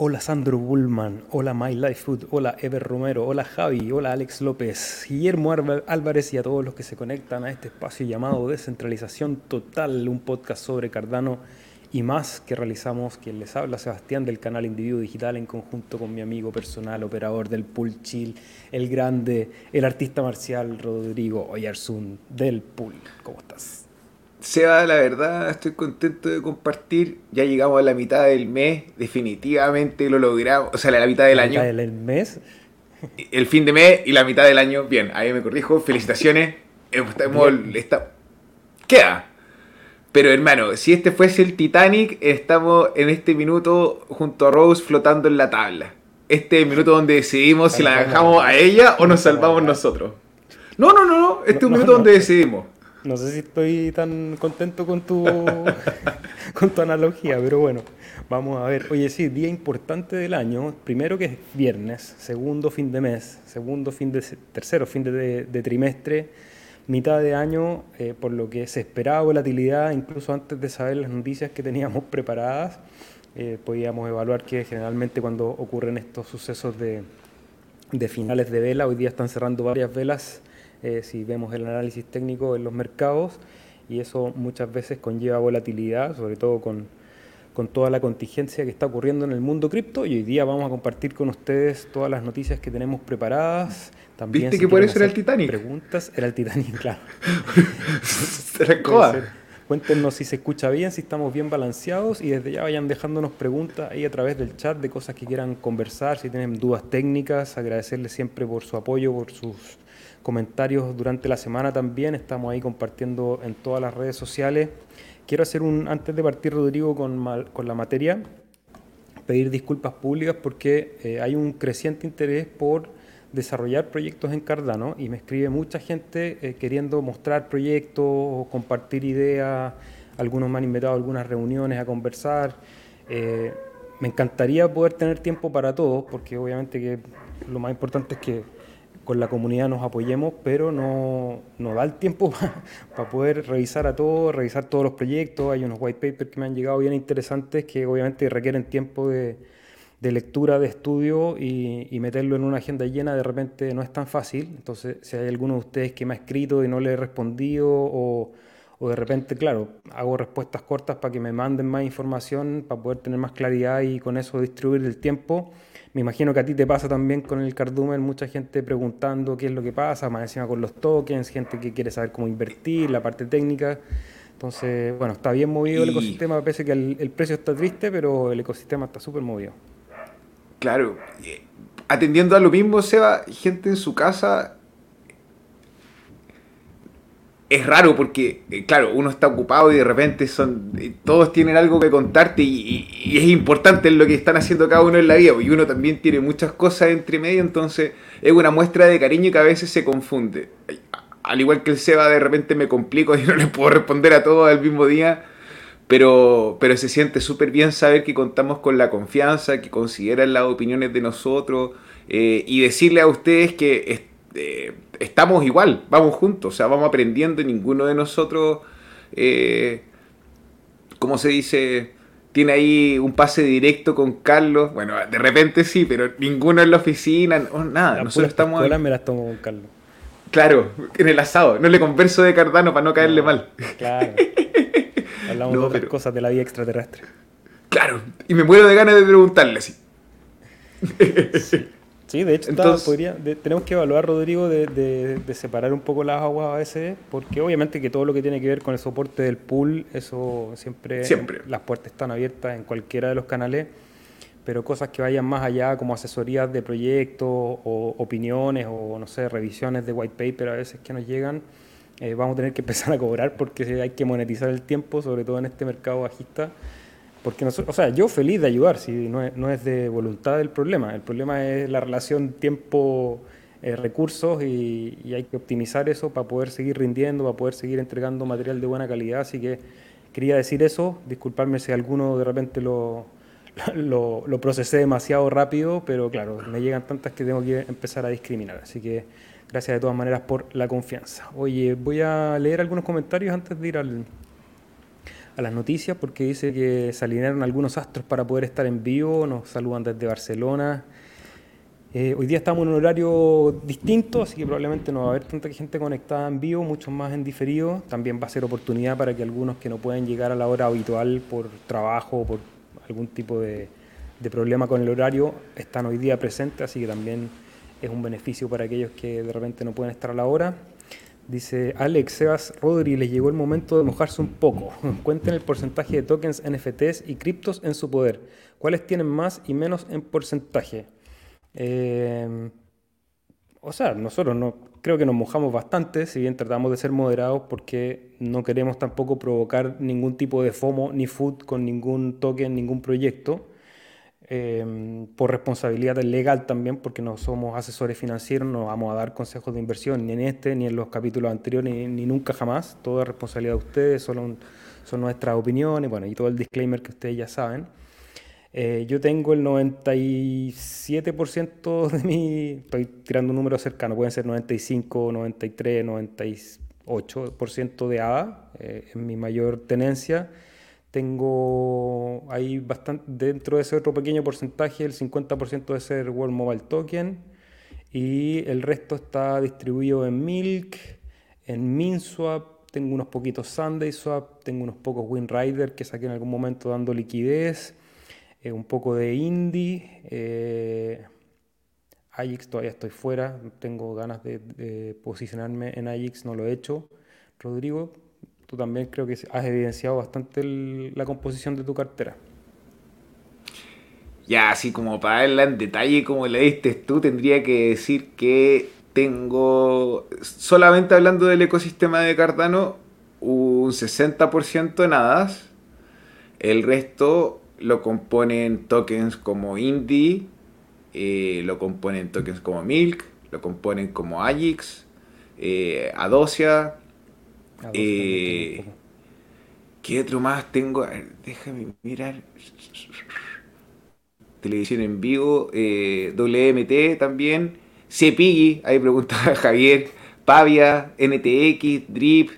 Hola Sandro Bullman, hola My Life Food, hola Ever Romero, hola Javi, hola Alex López, Guillermo Álvarez y a todos los que se conectan a este espacio llamado Descentralización Total, un podcast sobre Cardano y más que realizamos quien les habla, Sebastián del canal Individuo Digital en conjunto con mi amigo personal, operador del Pool Chill, el grande, el artista marcial Rodrigo Oyarzún del Pool. ¿Cómo estás? Seba, la verdad, estoy contento de compartir. Ya llegamos a la mitad del mes, definitivamente lo logramos. O sea, la mitad del año. ¿La mitad del mes? El fin de mes y la mitad del año. Bien, ahí me corrijo. Felicitaciones. Estamos, está, queda. Pero hermano, si este fuese el Titanic, estamos en este minuto junto a Rose flotando en la tabla. Este es el minuto donde decidimos si la dejamos a ella o nos salvamos nosotros. No, no, no, no. Este es un minuto donde decidimos. No sé si estoy tan contento con tu, con tu analogía, pero bueno, vamos a ver. Oye, sí, día importante del año. Primero que es viernes, segundo fin de mes, segundo fin de tercero fin de, trimestre, mitad de año, eh, por lo que se esperaba volatilidad, incluso antes de saber las noticias que teníamos preparadas, eh, podíamos evaluar que generalmente cuando ocurren estos sucesos de, de finales de vela, hoy día están cerrando varias velas eh, si vemos el análisis técnico en los mercados, y eso muchas veces conlleva volatilidad, sobre todo con, con toda la contingencia que está ocurriendo en el mundo cripto. Y hoy día vamos a compartir con ustedes todas las noticias que tenemos preparadas. También, ¿Viste que por eso era el Titanic? Preguntas, era el Titanic, claro. Se Cuéntenos si se escucha bien, si estamos bien balanceados y desde ya vayan dejándonos preguntas ahí a través del chat de cosas que quieran conversar, si tienen dudas técnicas, agradecerles siempre por su apoyo, por sus comentarios durante la semana también, estamos ahí compartiendo en todas las redes sociales. Quiero hacer un, antes de partir Rodrigo con, con la materia, pedir disculpas públicas porque eh, hay un creciente interés por desarrollar proyectos en Cardano y me escribe mucha gente eh, queriendo mostrar proyectos compartir ideas, algunos me han invitado a algunas reuniones a conversar. Eh, me encantaría poder tener tiempo para todos, porque obviamente que lo más importante es que con la comunidad nos apoyemos, pero no, no da el tiempo para poder revisar a todos, revisar todos los proyectos. Hay unos white papers que me han llegado bien interesantes que obviamente requieren tiempo de, de lectura, de estudio y, y, meterlo en una agenda llena de repente no es tan fácil. Entonces, si hay alguno de ustedes que me ha escrito y no le he respondido o, o de repente, claro, hago respuestas cortas para que me manden más información, para poder tener más claridad y con eso distribuir el tiempo me imagino que a ti te pasa también con el cardumen, mucha gente preguntando qué es lo que pasa, más encima con los tokens, gente que quiere saber cómo invertir, la parte técnica. Entonces, bueno, está bien movido el ecosistema, pese que el, precio está triste, pero el ecosistema está súper movido. Claro, eh, atendiendo a lo mismo, Seba, gente en su casa es raro porque, eh, claro, uno está ocupado y de repente son todos tienen algo que contarte y, es importante lo que están haciendo cada uno en la vida y uno también tiene muchas cosas entre medio, entonces es una muestra de cariño que a veces se confunde. Al igual que el Seba, de repente me complico y no le puedo responder a todos al mismo día, pero, pero se siente súper bien saber que contamos con la confianza, que consideran las opiniones de nosotros eh, y decirle a ustedes que eh, estamos igual, vamos juntos, o sea, vamos aprendiendo y ninguno de nosotros, eh, ¿cómo se dice? Tiene ahí un pase directo con Carlos. Bueno, de repente sí, pero ninguno en la oficina, nada. nosotros estamos. me las tomo con Carlos. Claro, en el asado. No le converso de Cardano para no caerle mal. Claro. Hablamos de otras cosas de la vida extraterrestre. Claro, y me muero de ganas de preguntarle así. Sí. Sí, de hecho, tenemos que evaluar, Rodrigo, de, separar un poco las aguas a veces, porque obviamente que todo lo que tiene que ver con el soporte del pool, eso siempre, siempre. las puertas están abiertas en cualquiera de los canales, pero cosas que vayan más allá, como asesorías de proyectos o opiniones o, no sé, revisiones de white paper a veces que nos llegan, eh, vamos a tener que empezar a cobrar porque hay que monetizar el tiempo, sobre todo en este mercado bajista. Porque nosotros, o sea, yo feliz de ayudar, si no es, no es de voluntad el problema. El problema es la relación tiempo-recursos eh, y, hay que optimizar eso para poder seguir rindiendo, para poder seguir entregando material de buena calidad. Así que quería decir eso, disculparme si alguno de repente lo, lo, lo, procesé demasiado rápido, pero claro, me llegan tantas que tengo que empezar a discriminar. Así que gracias de todas maneras por la confianza. Oye, voy a leer algunos comentarios antes de ir al, a las noticias porque dice que se alinearon algunos astros para poder estar en vivo. Nos saludan desde Barcelona. Eh, hoy día estamos en un horario distinto, así que probablemente no va a haber tanta gente conectada en vivo, muchos más en diferido. También va a ser oportunidad para que algunos que no pueden llegar a la hora habitual por trabajo o por algún tipo de, problema con el horario, están hoy día presentes, así que también es un beneficio para aquellos que de repente no pueden estar a la hora. Dice Alex Sebas Rodri, les llegó el momento de mojarse un poco. Cuenten el porcentaje de tokens, NFTs y criptos en su poder. ¿Cuáles tienen más y menos en porcentaje? Eh, o sea, nosotros no, creo que nos mojamos bastante, si bien tratamos de ser moderados porque no queremos tampoco provocar ningún tipo de FOMO ni food con ningún token, ningún proyecto. Em, por responsabilidad legal también, porque no somos asesores financieros, no vamos a dar consejos de inversión ni en este, ni en los capítulos anteriores, ni, nunca jamás. Toda responsabilidad de ustedes, solo son nuestras opiniones, bueno, y todo el disclaimer que ustedes ya saben. Eh, yo tengo el 97% de mi, estoy tirando un número cercano, pueden ser 95, 93, 98% de ADA, eh, es mi mayor tenencia tengo ahí bastante, dentro de ese otro pequeño porcentaje, el 50% de ser World Mobile Token y el resto está distribuido en Milk, en MinSwap, tengo unos poquitos Sunday Swap, tengo unos pocos WinRider que saqué en algún momento dando liquidez, eh, un poco de Indie, eh, Ajax todavía estoy fuera, tengo ganas de, de posicionarme en Ajax, no lo he hecho. Rodrigo, tú también creo que has evidenciado bastante la composición de tu cartera. Ya, así como para verla en detalle como le diste tú, tendría que decir que tengo, solamente hablando del ecosistema de Cardano, un 60% en hadas. El resto lo componen tokens como Indie, eh, lo componen tokens como Milk, lo componen como Agix, eh, Adosia, eh, ¿Qué otro más tengo? déjame mirar. Televisión en vivo, eh, WMT también, Cepigui, ahí preguntaba Javier, Pavia, NTX, Drip,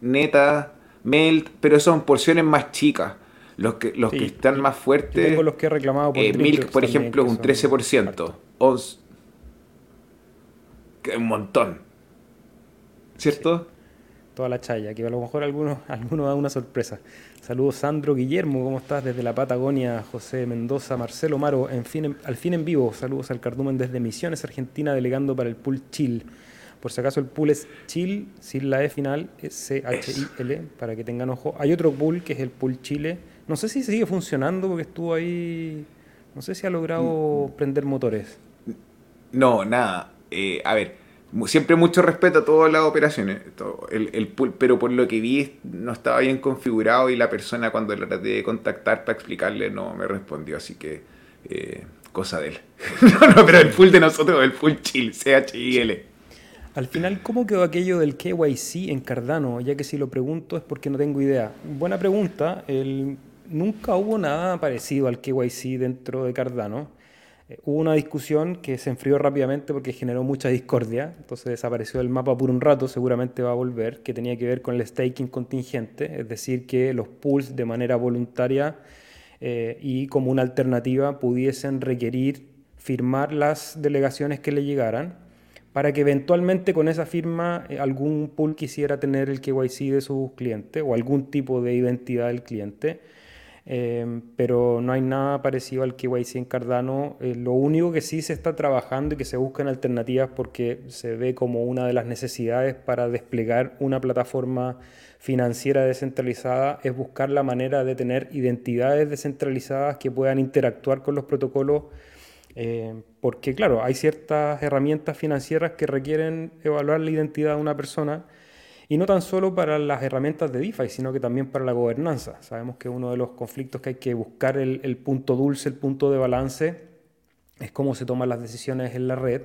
Neta, Melt, pero son porciones más chicas. Los que, los que están más fuertes. Tengo los que he reclamado por eh, Milk, por ejemplo, un 13%. un montón. ¿Cierto? Toda la chaya, que a lo mejor algunos, algunos da una sorpresa. Saludos Sandro Guillermo, ¿cómo estás? Desde la Patagonia, José Mendoza, Marcelo Maro, en fin, al fin en vivo. Saludos al Cardumen desde Misiones, Argentina, delegando para el pool Chill. Por si acaso el pool es Chill, sin la E final, es C-H-I-L, para que tengan ojo. Hay otro pool que es el pool Chile. No sé si sigue funcionando porque estuvo ahí, no sé si ha logrado mm. prender motores. No, nada. Eh, a ver, siempre mucho respeto a todas las operaciones, el, pero por lo que vi no estaba bien configurado y la persona cuando le traté de contactar para explicarle no me respondió, así que eh, cosa de él. no, no, pero el pool de nosotros, el pool chill, C-H-I-L. Al final, ¿cómo quedó aquello del KYC en Cardano? Ya que si lo pregunto es porque no tengo idea. Buena pregunta. Nunca hubo nada parecido al KYC dentro de Cardano. Eh, hubo una discusión que se enfrió rápidamente porque generó mucha discordia, entonces desapareció del mapa por un rato, seguramente va a volver, que tenía que ver con el staking contingente, es decir, que los pools de manera voluntaria eh, y como una alternativa pudiesen requerir firmar las delegaciones que le llegaran para que eventualmente con esa firma eh, algún pool quisiera tener el KYC de sus clientes o algún tipo de identidad del cliente Em, pero no hay nada parecido al KYC en Cardano. Eh, lo único que sí se está trabajando y que se buscan alternativas porque se ve como una de las necesidades para desplegar una plataforma financiera descentralizada es buscar la manera de tener identidades descentralizadas que puedan interactuar con los protocolos. Eh, porque claro, hay ciertas herramientas financieras que requieren evaluar la identidad de una persona y no tan solo para las herramientas de DeFi, sino que también para la gobernanza. Sabemos que uno de los conflictos que hay que buscar el, punto dulce, el punto de balance, es cómo se toman las decisiones en la red.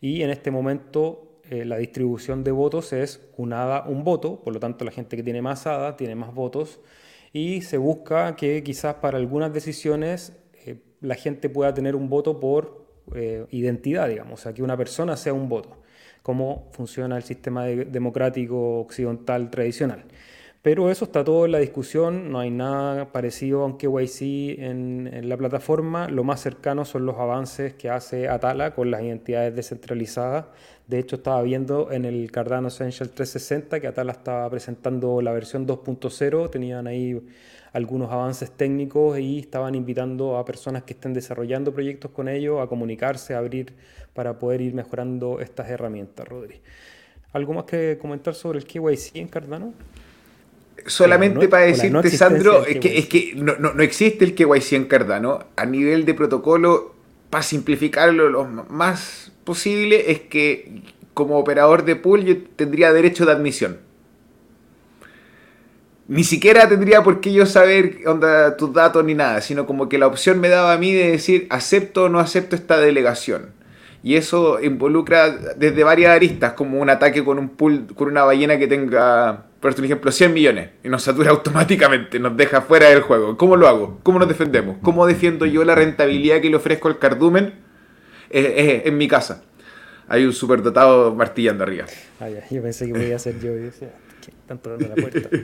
Y en este momento eh, la distribución de votos es un ADA, un voto, por lo tanto la gente que tiene más ADA tiene más votos. Y se busca que quizás para algunas decisiones eh, la gente pueda tener un voto por eh, identidad, digamos, o sea, que una persona sea un voto cómo funciona el sistema democrático occidental tradicional. Pero eso está todo en la discusión, no hay nada parecido a un KYC en, en, la plataforma. Lo más cercano son los avances que hace Atala con las identidades descentralizadas. De hecho, estaba viendo en el Cardano Essential 360 que Atala estaba presentando la versión 2.0, tenían ahí algunos avances técnicos y estaban invitando a personas que estén desarrollando proyectos con ellos a comunicarse, a abrir para poder ir mejorando estas herramientas, Rodri. ¿Algo más que comentar sobre el KYC en Cardano? Solamente para decirte, Sandro, es que, es que no, no, existe el KYC en Cardano. A nivel de protocolo, para simplificarlo lo más posible, es que como operador de pool yo tendría derecho de admisión. Ni siquiera tendría por qué yo saber onda, tus datos ni nada, sino como que la opción me daba a mí de decir acepto o no acepto esta delegación. Y eso involucra desde varias aristas, como un ataque con un pool, con una ballena que tenga por ejemplo, 100 millones y nos satura automáticamente, nos deja fuera del juego. ¿Cómo lo hago? ¿Cómo nos defendemos? ¿Cómo defiendo yo la rentabilidad que le ofrezco al cardumen eh, en mi casa? Hay un superdotado martillando arriba. Ah, yo pensé que podía ser yo y decía, están tocando la puerta.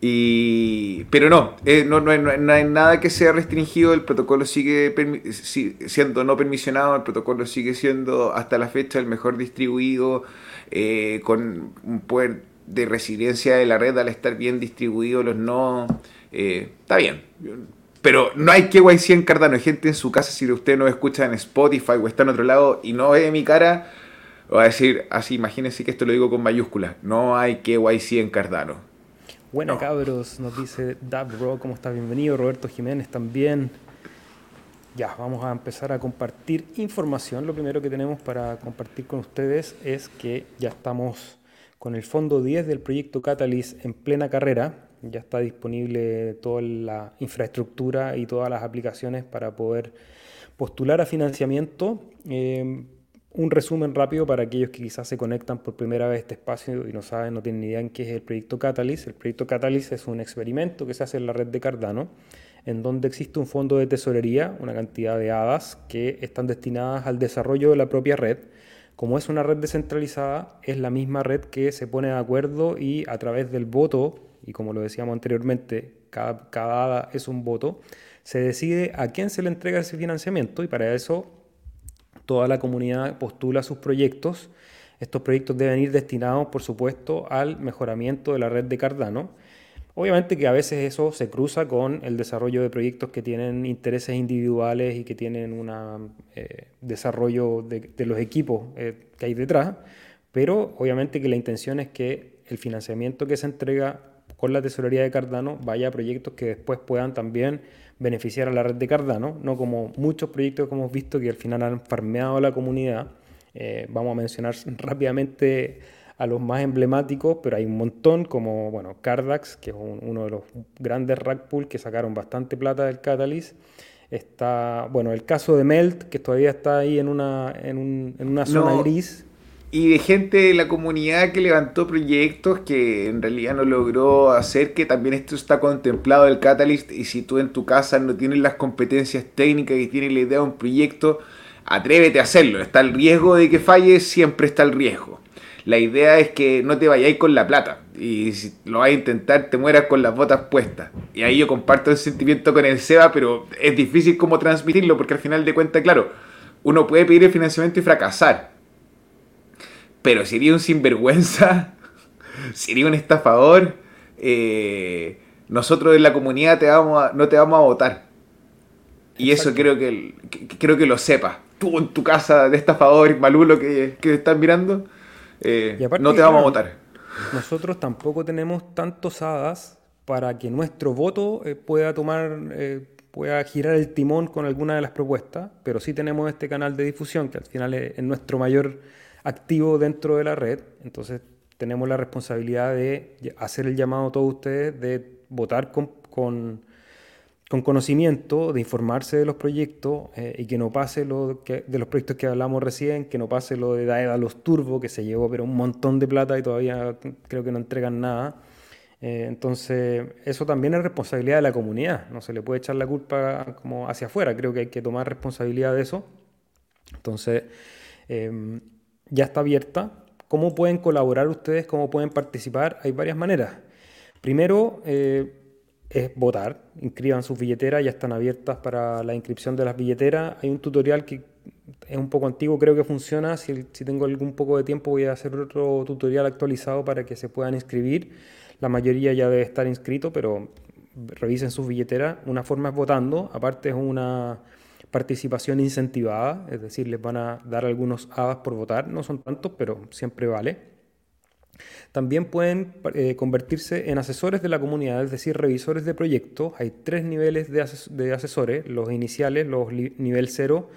Y, pero no, eh, no, no, no, hay nada que sea restringido, el protocolo sigue siendo no permisionado, el protocolo sigue siendo hasta la fecha el mejor distribuido, eh, con un poder de resiliencia de la red al estar bien distribuidos los no. Eh, está bien. Pero no hay KYC en Cardano. Hay gente en su casa, si usted no escucha en Spotify o está en otro lado y no ve mi cara, va a decir así, imagínense que esto lo digo con mayúsculas. No hay KYC en Cardano. Bueno, cabros, nos dice Bro, ¿cómo está? Bienvenido. Roberto Jiménez también. Ya, vamos a empezar a compartir información. Lo primero que tenemos para compartir con ustedes es que ya estamos con el fondo 10 del proyecto Catalyst en plena carrera. Ya está disponible toda la infraestructura y todas las aplicaciones para poder postular a financiamiento. Eh, un resumen rápido para aquellos que quizás se conectan por primera vez a este espacio y no saben, no tienen ni idea en qué es el proyecto Catalyst. El proyecto Catalyst es un experimento que se hace en la red de Cardano, en donde existe un fondo de tesorería, una cantidad de hadas que están destinadas al desarrollo de la propia red como es una red descentralizada, es la misma red que se pone de acuerdo y a través del voto, y como lo decíamos anteriormente, cada, cada es un voto, se decide a quién se le entrega ese financiamiento y para eso toda la comunidad postula sus proyectos. Estos proyectos deben ir destinados, por supuesto, al mejoramiento de la red de Cardano Obviamente que a veces eso se cruza con el desarrollo de proyectos que tienen intereses individuales y que tienen un eh, desarrollo de, los equipos eh, que hay detrás, pero obviamente que la intención es que el financiamiento que se entrega con la tesorería de Cardano vaya a proyectos que después puedan también beneficiar a la red de Cardano, no como muchos proyectos que hemos visto que al final han farmeado a la comunidad. Eh, vamos a mencionar rápidamente a los más emblemáticos, pero hay un montón como, bueno, Cardax, que es uno de los grandes rack pool que sacaron bastante plata del Catalyst. Está, bueno, el caso de Melt, que todavía está ahí en una, en, una zona gris. Y de gente de la comunidad que levantó proyectos que en realidad no logró hacer, que también esto está contemplado el Catalyst, y si tú en tu casa no tienes las competencias técnicas y tienes la idea de un proyecto, atrévete a hacerlo. Está el riesgo de que falle, siempre está el riesgo la idea es que no te vayáis con la plata. Y si lo vas a intentar, te mueras con las botas puestas. Y ahí yo comparto el sentimiento con el Seba, pero es difícil como transmitirlo, porque al final de cuentas, claro, uno puede pedir el financiamiento y fracasar. Pero sería un sinvergüenza, sería un estafador, eh, nosotros en la comunidad te vamos no te vamos a votar. Y eso creo que, creo que lo sepas. Tú en tu casa de estafador, malulo que, que están mirando, eh, no te vamos a votar. Nosotros tampoco tenemos tantos hadas para que nuestro voto eh, pueda tomar, eh, pueda girar el timón con alguna de las propuestas, pero sí tenemos este canal de difusión que al final es, nuestro mayor activo dentro de la red. Entonces tenemos la responsabilidad de hacer el llamado a todos ustedes de votar con con conocimiento, de informarse de los proyectos eh, y que no pase lo de los proyectos que hablamos recién, que no pase lo de Daeda Los Turbo, que se llevó pero un montón de plata y todavía creo que no entregan nada. Eh, entonces, eso también es responsabilidad de la comunidad, no se le puede echar la culpa como hacia afuera, creo que hay que tomar responsabilidad de eso. Entonces, em, ya está abierta. ¿Cómo pueden colaborar ustedes? ¿Cómo pueden participar? Hay varias maneras. Primero eh, es votar, inscriban sus billeteras, ya están abiertas para la inscripción de las billeteras. Hay un tutorial que es un poco antiguo, creo que funciona. Si, tengo algún poco de tiempo voy a hacer otro tutorial actualizado para que se puedan inscribir. La mayoría ya debe estar inscrito, pero revisen sus billeteras. Una forma es votando, aparte es una participación incentivada, es decir, les van a dar algunos hadas por votar, no son tantos, pero siempre vale. También pueden eh, convertirse en asesores de la comunidad, es decir, revisores de proyectos. Hay tres niveles de, asesores, los iniciales, los nivel cero,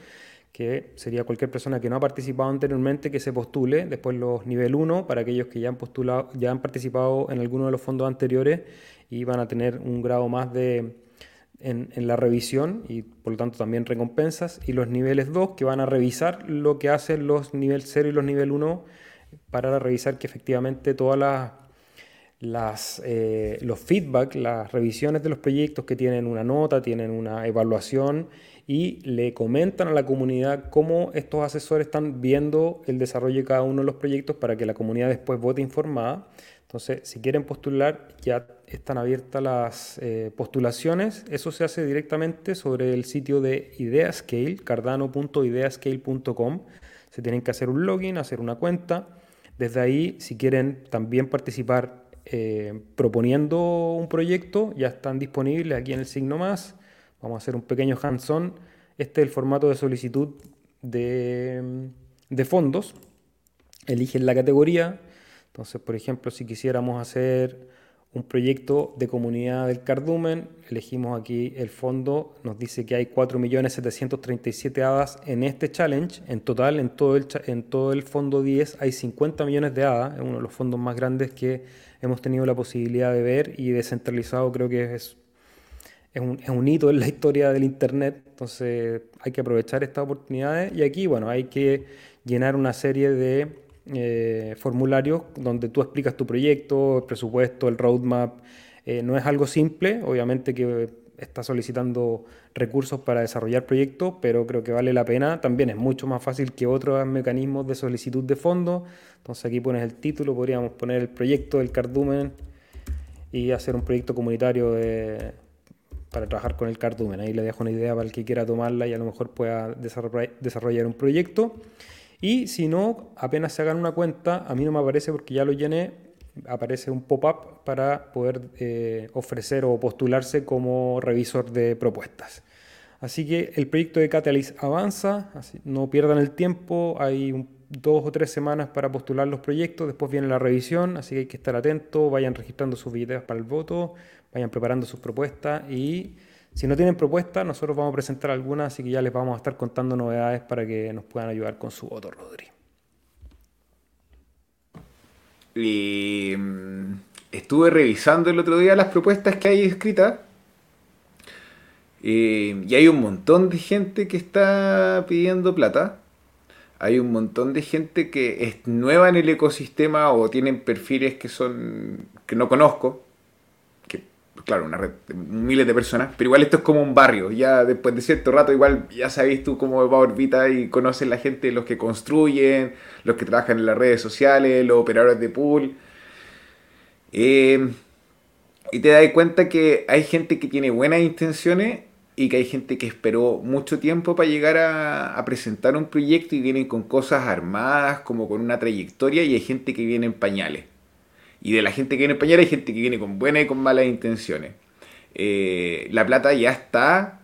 que sería cualquier persona que no ha participado anteriormente que se postule, después los nivel 1 para aquellos que ya han postulado, ya han participado en alguno de los fondos anteriores y van a tener un grado más de en, en, la revisión y por lo tanto también recompensas y los niveles 2 que van a revisar lo que hacen los nivel 0 y los nivel 1 para revisar que efectivamente todas las, eh, los feedback, las revisiones de los proyectos que tienen una nota, tienen una evaluación y le comentan a la comunidad cómo estos asesores están viendo el desarrollo de cada uno de los proyectos para que la comunidad después vote informada. Entonces, si quieren postular, ya están abiertas las eh, postulaciones. Eso se hace directamente sobre el sitio de Ideascale, cardano.ideascale.com. Se tienen que hacer un login, hacer una cuenta desde ahí, si quieren también participar eh, proponiendo un proyecto, ya están disponibles aquí en el signo más. Vamos a hacer un pequeño hands-on. Este es el formato de solicitud de, de fondos. Eligen la categoría. Entonces, por ejemplo, si quisiéramos hacer un proyecto de comunidad del cardumen. Elegimos aquí el fondo, nos dice que hay 4.737 hadas en este challenge. En total, en todo, el, en todo el fondo 10 hay 50 millones de hadas. Es uno de los fondos más grandes que hemos tenido la posibilidad de ver y descentralizado creo que es, es, un, es un hito en la historia del Internet. Entonces hay que aprovechar estas oportunidades y aquí, bueno, hay que llenar una serie de eh, formularios donde tú explicas tu proyecto, el presupuesto, el roadmap. Eh, no es algo simple, obviamente que está solicitando recursos para desarrollar proyectos, pero creo que vale la pena. También es mucho más fácil que otros mecanismos de solicitud de fondos. Entonces aquí pones el título, podríamos poner el proyecto del cardumen y hacer un proyecto comunitario para trabajar con el cardumen. Ahí le dejo una idea para el que quiera tomarla y a lo mejor pueda desarrollar un proyecto. Y si no, apenas se hagan una cuenta, a mí no me aparece porque ya lo llené, aparece un pop-up para poder eh, ofrecer o postularse como revisor de propuestas. Así que el proyecto de Catalyst avanza, no pierdan el tiempo, hay dos o tres semanas para postular los proyectos, después viene la revisión, así que hay que estar atentos, vayan registrando sus billetes para el voto, vayan preparando sus propuestas y si no tienen propuesta, nosotros vamos a presentar algunas, así que ya les vamos a estar contando novedades para que nos puedan ayudar con su voto, Rodri. Y mm, estuve revisando el otro día las propuestas que hay escritas. y hay un montón de gente que está pidiendo plata. Hay un montón de gente que es nueva en el ecosistema o tienen perfiles que son que no conozco claro, una red de miles de personas, pero igual esto es como un barrio, ya después de cierto rato igual ya sabéis tú cómo va Orbita y conoces la gente, los que construyen, los que trabajan en las redes sociales, los operadores de pool. Eh, y te das cuenta que hay gente que tiene buenas intenciones y que hay gente que esperó mucho tiempo para llegar a, a, presentar un proyecto y vienen con cosas armadas, como con una trayectoria, y hay gente que viene en pañales. Y de la gente que viene en español hay gente que viene con buenas y con malas intenciones. Eh, la plata ya está,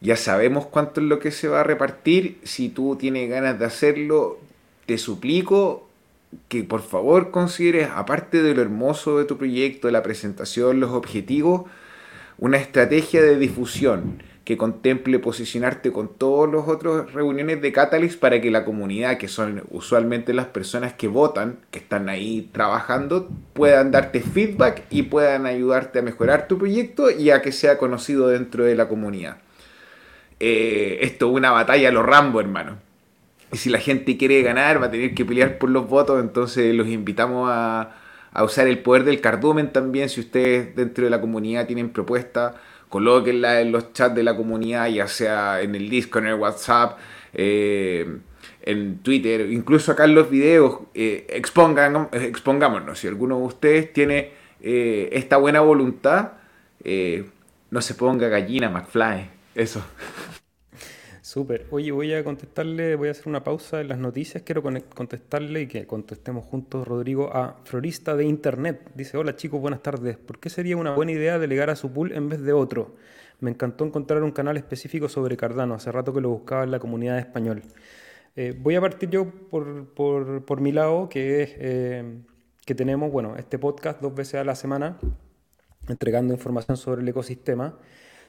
ya sabemos cuánto es lo que se va a repartir. Si tú tienes ganas de hacerlo, te suplico que por favor consideres, aparte de lo hermoso de tu proyecto, la presentación, los objetivos, una estrategia de difusión que contemple posicionarte con todos los otros reuniones de Catalyst para que la comunidad, que son usualmente las personas que votan, que están ahí trabajando, puedan darte feedback y puedan ayudarte a mejorar tu proyecto y a que sea conocido dentro de la comunidad. Eh, esto es una batalla a los Rambo, hermano. Y si la gente quiere ganar, va a tener que pelear por los votos, entonces los invitamos a, a usar el poder del cardumen también, si ustedes dentro de la comunidad tienen propuestas colóquenla en los chats de la comunidad, ya sea en el Discord, en el WhatsApp, eh, en Twitter, incluso acá en los videos, eh, expongan, expongámonos. Si alguno de ustedes tiene eh, esta buena voluntad, eh, no se ponga gallina, McFly. Eso. Súper. Oye, voy a contestarle, voy a hacer una pausa en las noticias. Quiero contestarle y que contestemos juntos, Rodrigo, a Florista de Internet. Dice, hola chicos, buenas tardes. ¿Por qué sería una buena idea delegar a su pool en vez de otro? Me encantó encontrar un canal específico sobre Cardano. Hace rato que lo buscaba en la comunidad de español. Eh, voy a partir yo por, por, por mi lado, que es eh, que tenemos, bueno, este podcast dos veces a la semana, entregando información sobre el ecosistema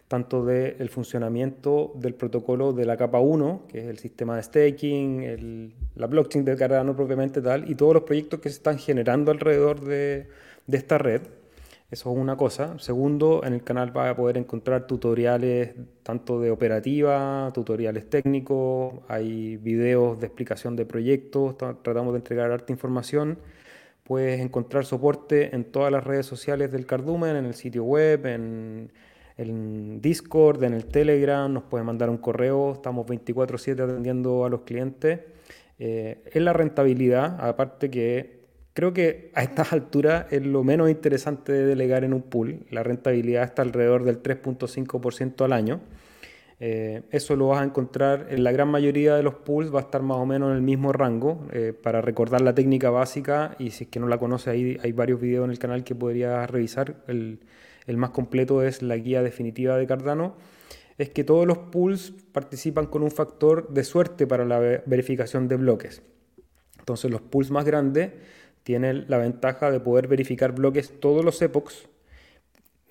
tanto del funcionamiento del protocolo de la capa 1, que es el sistema de staking, la blockchain de Cardano propiamente tal, y todos los proyectos que se están generando alrededor de, esta red. Eso es una cosa. Segundo, en el canal vas a poder encontrar tutoriales tanto de operativa, tutoriales técnicos, hay videos de explicación de proyectos, tratamos de entregar harta información. Puedes encontrar soporte en todas las redes sociales del Cardumen, en el sitio web, en en Discord, en el Telegram, nos puede mandar un correo, estamos 24/7 atendiendo a los clientes. Eh, es la rentabilidad, aparte que creo que a estas alturas es lo menos interesante de delegar en un pool. La rentabilidad está alrededor del 3.5% al año. Eh, eso lo vas a encontrar en la gran mayoría de los pools, va a estar más o menos en el mismo rango. Eh, para recordar la técnica básica, y si es que no la conoces, ahí hay varios videos en el canal que podrías revisar. El, el más completo es la guía definitiva de Cardano, es que todos los pools participan con un factor de suerte para la verificación de bloques. Entonces los pools más grandes tienen la ventaja de poder verificar bloques todos los epochs.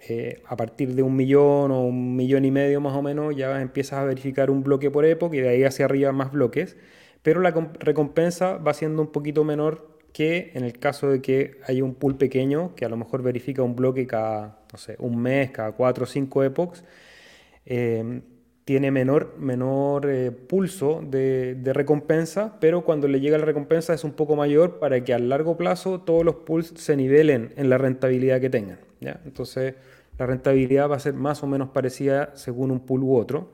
Eh, a partir de un millón o un millón y medio más o menos ya empiezas a verificar un bloque por epoch y de ahí hacia arriba más bloques. Pero la recompensa va siendo un poquito menor que en el caso de que haya un pool pequeño que a lo mejor verifica un bloque cada, no sé, un mes, cada cuatro o cinco epochs, eh, tiene menor, menor eh, pulso de, recompensa, pero cuando le llega la recompensa es un poco mayor para que a largo plazo todos los pools se nivelen en la rentabilidad que tengan. ¿ya? Entonces la rentabilidad va a ser más o menos parecida según un pool u otro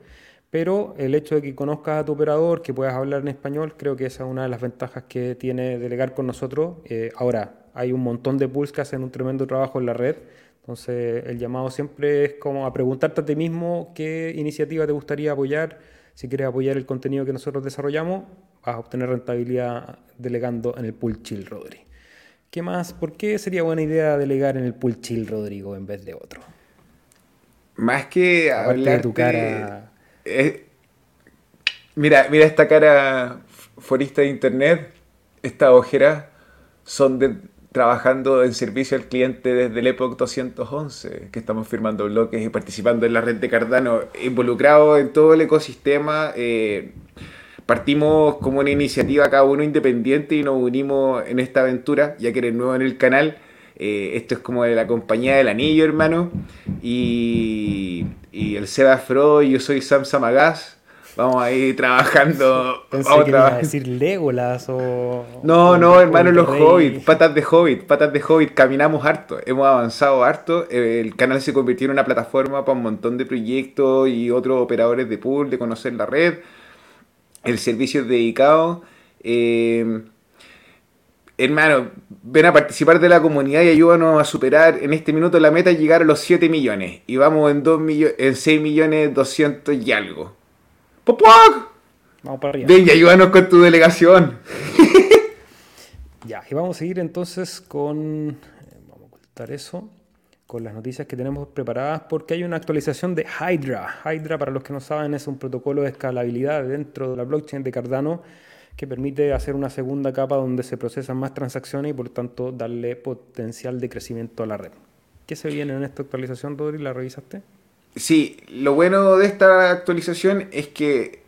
pero el hecho de que conozcas a tu operador, que puedas hablar en español, creo que esa es una de las ventajas que tiene delegar con nosotros. Eh, ahora, hay un montón de pools que hacen un tremendo trabajo en la red, entonces el llamado siempre es como a preguntarte a ti mismo qué iniciativa te gustaría apoyar. Si quieres apoyar el contenido que nosotros desarrollamos, vas a obtener rentabilidad delegando en el pool chill, Rodri. ¿Qué más? ¿Por qué sería buena idea delegar en el pool chill, Rodrigo, en vez de otro? Más que hablar de tu cara mira, mira esta cara forista de internet, esta ojera son de, trabajando en servicio al cliente desde el Epoch 211, que estamos firmando bloques y participando en la red de Cardano, involucrado en todo el ecosistema. Eh, partimos como una iniciativa cada uno independiente y nos unimos en esta aventura, ya que eres nuevo en el canal. Eh, esto es como de la compañía del anillo, hermano. Y, el Seba Fro yo soy Sam Samagas. Vamos a ir trabajando. Pensé vamos que a decir Legolas o. No, no, hermano, los hobbits, patas de hobbit, patas de hobbit. Caminamos harto, hemos avanzado harto. El canal se convirtió en una plataforma para un montón de proyectos y otros operadores de pool, de conocer la red. El servicio es dedicado. Eh, hermano, ven a participar de la comunidad y ayúdanos a superar en este minuto la meta llegar a los 7 millones. Y vamos en, 2 millones, en 6 millones 200 y algo. ¡Popoc! Vamos para arriba. Ven y ayúdanos con tu delegación. ya, y vamos a seguir entonces con... Eh, vamos a ocultar eso. Con las noticias que tenemos preparadas porque hay una actualización de Hydra. Hydra, para los que no saben, es un protocolo de escalabilidad dentro de la blockchain de Cardano que permite hacer una segunda capa donde se procesan más transacciones y por tanto darle potencial de crecimiento a la red. ¿Qué se viene en esta actualización, Rodri? ¿La revisaste? Sí, lo bueno de esta actualización es que,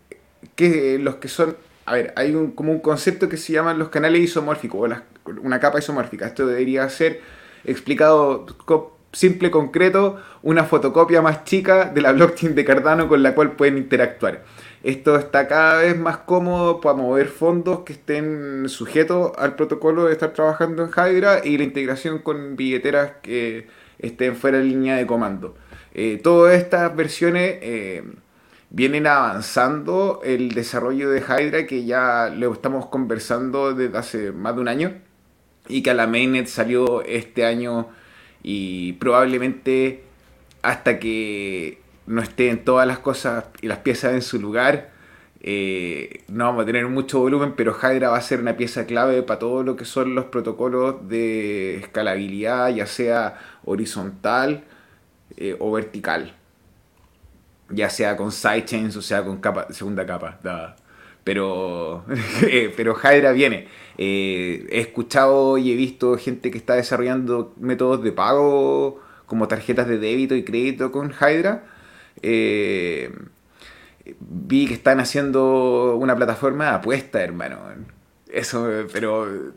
que los que son... A ver, hay un, como un concepto que se llaman los canales isomórficos, o una capa isomórfica. Esto debería ser explicado simple, concreto, una fotocopia más chica de la blockchain de Cardano con la cual pueden interactuar. Esto está cada vez más cómodo para mover fondos que estén sujetos al protocolo de estar trabajando en Hydra y la integración con billeteras que estén fuera de línea de comando. Eh, todas estas versiones eh, vienen avanzando el desarrollo de Hydra que ya lo estamos conversando desde hace más de un año y que a la mainnet salió este año y probablemente hasta que no estén todas las cosas y las piezas en su lugar, eh, no vamos a tener mucho volumen, pero Hydra va a ser una pieza clave para todo lo que son los protocolos de escalabilidad, ya sea horizontal eh, o vertical. Ya sea con sidechains o sea con capa, segunda capa. Pero, eh, pero Hydra viene. he escuchado y he visto gente que está desarrollando métodos de pago como tarjetas de débito y crédito con Hydra. Eh, vi que están haciendo una plataforma de apuesta, hermano. Eso, pero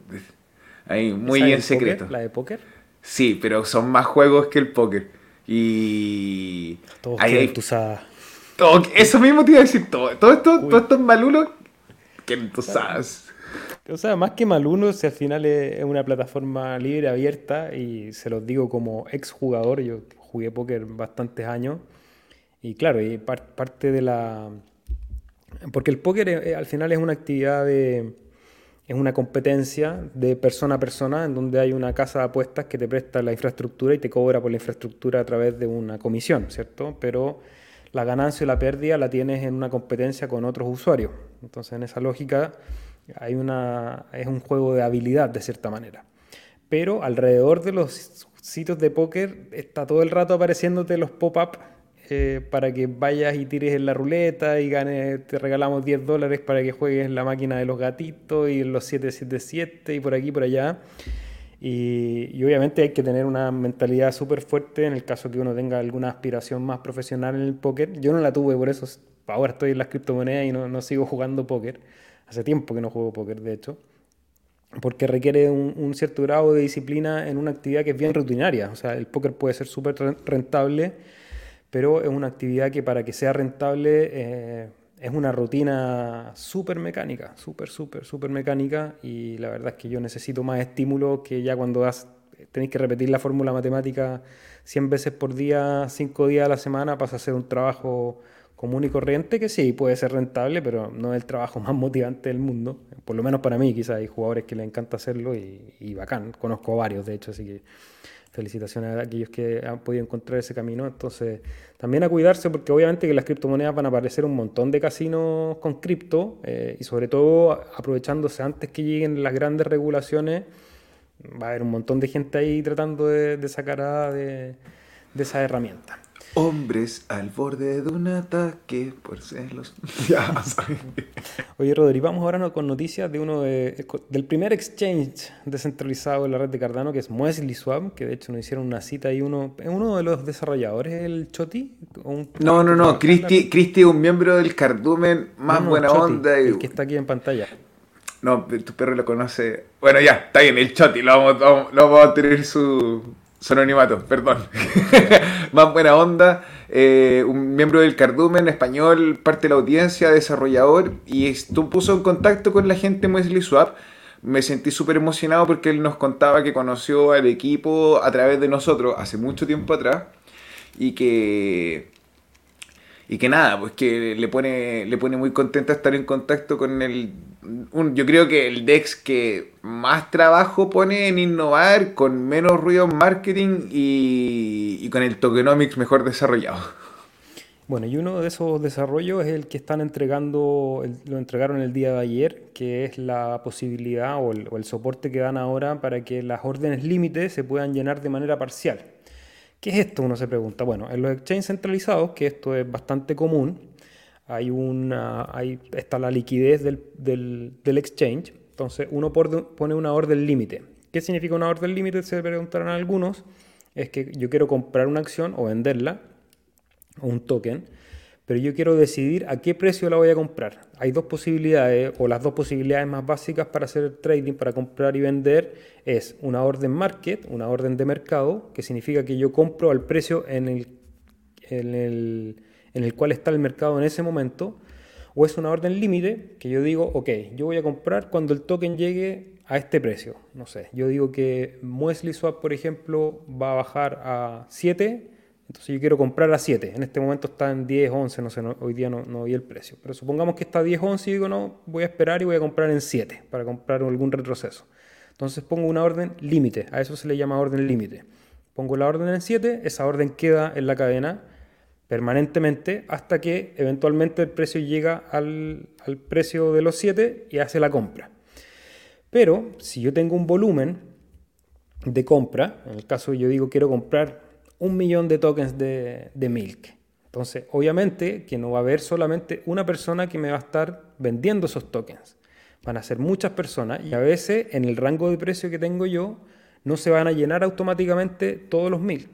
ahí muy en secreto. ¿La de póker? Sí, pero son más juegos que el póker. Y. Todos hay, eso mismo te iba a decir todo. Todo esto, todo esto es maluno que tú sabes. O sea, más que maluno, si al final es una plataforma libre, abierta, y se los digo como ex jugador, yo jugué póker bastantes años. Y claro, y parte de la... Porque el póker eh, al final es una actividad de... Es una competencia de persona a persona en donde hay una casa de apuestas que te presta la infraestructura y te cobra por la infraestructura a través de una comisión, ¿cierto? Pero la ganancia y la pérdida la tienes en una competencia con otros usuarios. Entonces, en esa lógica, hay una, es un juego de habilidad de cierta manera. Pero alrededor de los sitios de póker está todo el rato apareciéndote los pop-up eh, para que vayas y tires en la ruleta y ganes, te regalamos 10 dólares para que juegues en la máquina de los gatitos y en los 777 y por aquí y por allá. Y, obviamente hay que tener una mentalidad súper fuerte en el caso que uno tenga alguna aspiración más profesional en el póker. Yo no la tuve, por eso ahora estoy en las criptomonedas y no, no sigo jugando póker. Hace tiempo que no juego póker, de hecho porque requiere un, un, cierto grado de disciplina en una actividad que es bien rutinaria. O sea, el póker puede ser súper rentable pero es una actividad que para que sea rentable eh, es una rutina súper mecánica, súper, súper, súper mecánica y la verdad es que yo necesito más estímulo que ya cuando tenéis que repetir la fórmula matemática 100 veces por día, 5 días a la semana, pasa a ser un trabajo común y corriente que sí, puede ser rentable, pero no es el trabajo más motivante del mundo, por lo menos para mí, quizás hay jugadores que les encanta hacerlo y, y bacán, conozco varios de hecho, así que felicitaciones a aquellos que han podido encontrar ese camino. Entonces, también a cuidarse porque obviamente que las criptomonedas van a aparecer un montón de casinos con cripto eh, y sobre todo aprovechándose antes que lleguen las grandes regulaciones, va a haber un montón de gente ahí tratando de, sacar a de, de esa herramienta. Hombres al borde de un ataque por celos. Oye, Rodri, vamos ahora con noticias de uno del primer exchange descentralizado en la red de Cardano, que es Muesli Swap, que de hecho nos hicieron una cita y uno, ¿es uno de los desarrolladores, el Choti? no, no, no, Cristi, Cristi es un miembro del Cardumen, más buena onda. Y... El que está aquí en pantalla. No, tu perro lo conoce. Bueno, ya, está bien, el Choti, lo vamos, lo vamos a tener su, son anonimato, perdón. Más buena onda. Eh, un miembro del Cardumen español, parte de la audiencia, desarrollador, y esto puso en contacto con la gente Wesley Swap. Me sentí súper emocionado porque él nos contaba que conoció al equipo a través de nosotros hace mucho tiempo atrás y que y que nada, pues que le pone, le pone muy contenta estar en contacto con el... yo creo que el DEX que más trabajo pone en innovar, con menos ruido en marketing y, con el tokenomics mejor desarrollado. Bueno, y uno de esos desarrollos es el que están entregando, lo entregaron el día de ayer, que es la posibilidad o el, o el soporte que dan ahora para que las órdenes límites se puedan llenar de manera parcial. ¿Qué es esto? Uno se pregunta. Bueno, en los exchanges centralizados, que esto es bastante común, hay una, hay, está la liquidez del, del, exchange. Entonces uno pone una orden límite. ¿Qué significa una orden límite? Se preguntarán algunos. Es que yo quiero comprar una acción o venderla, o un token, pero yo quiero decidir a qué precio la voy a comprar. Hay dos posibilidades, o las dos posibilidades más básicas para hacer trading, para comprar y vender, es una orden market, una orden de mercado, que significa que yo compro al precio en el, en el, en el cual está el mercado en ese momento, o es una orden límite, que yo digo, ok, yo voy a comprar cuando el token llegue a este precio. No sé, yo digo que Muesli Swap, por ejemplo, va a bajar a 7 entonces yo quiero comprar a 7. En este momento está en 10, 11, no sé, hoy día no, no vi el precio. Pero supongamos que está a 10, 11 y digo, no, voy a esperar y voy a comprar en 7 para comprar algún retroceso. Entonces pongo una orden límite, a eso se le llama orden límite. pongo la orden en 7, esa orden queda en la cadena permanentemente hasta que eventualmente el precio llega al, precio de los 7 y hace la compra. Pero si yo tengo un volumen de compra, en el caso yo digo quiero comprar un millón de tokens de, de Milk, entonces obviamente que no va a haber solamente una persona que me va a estar vendiendo esos tokens. Van a ser muchas personas y a veces en el rango de precio que tengo yo no se van a llenar automáticamente todos los Milk.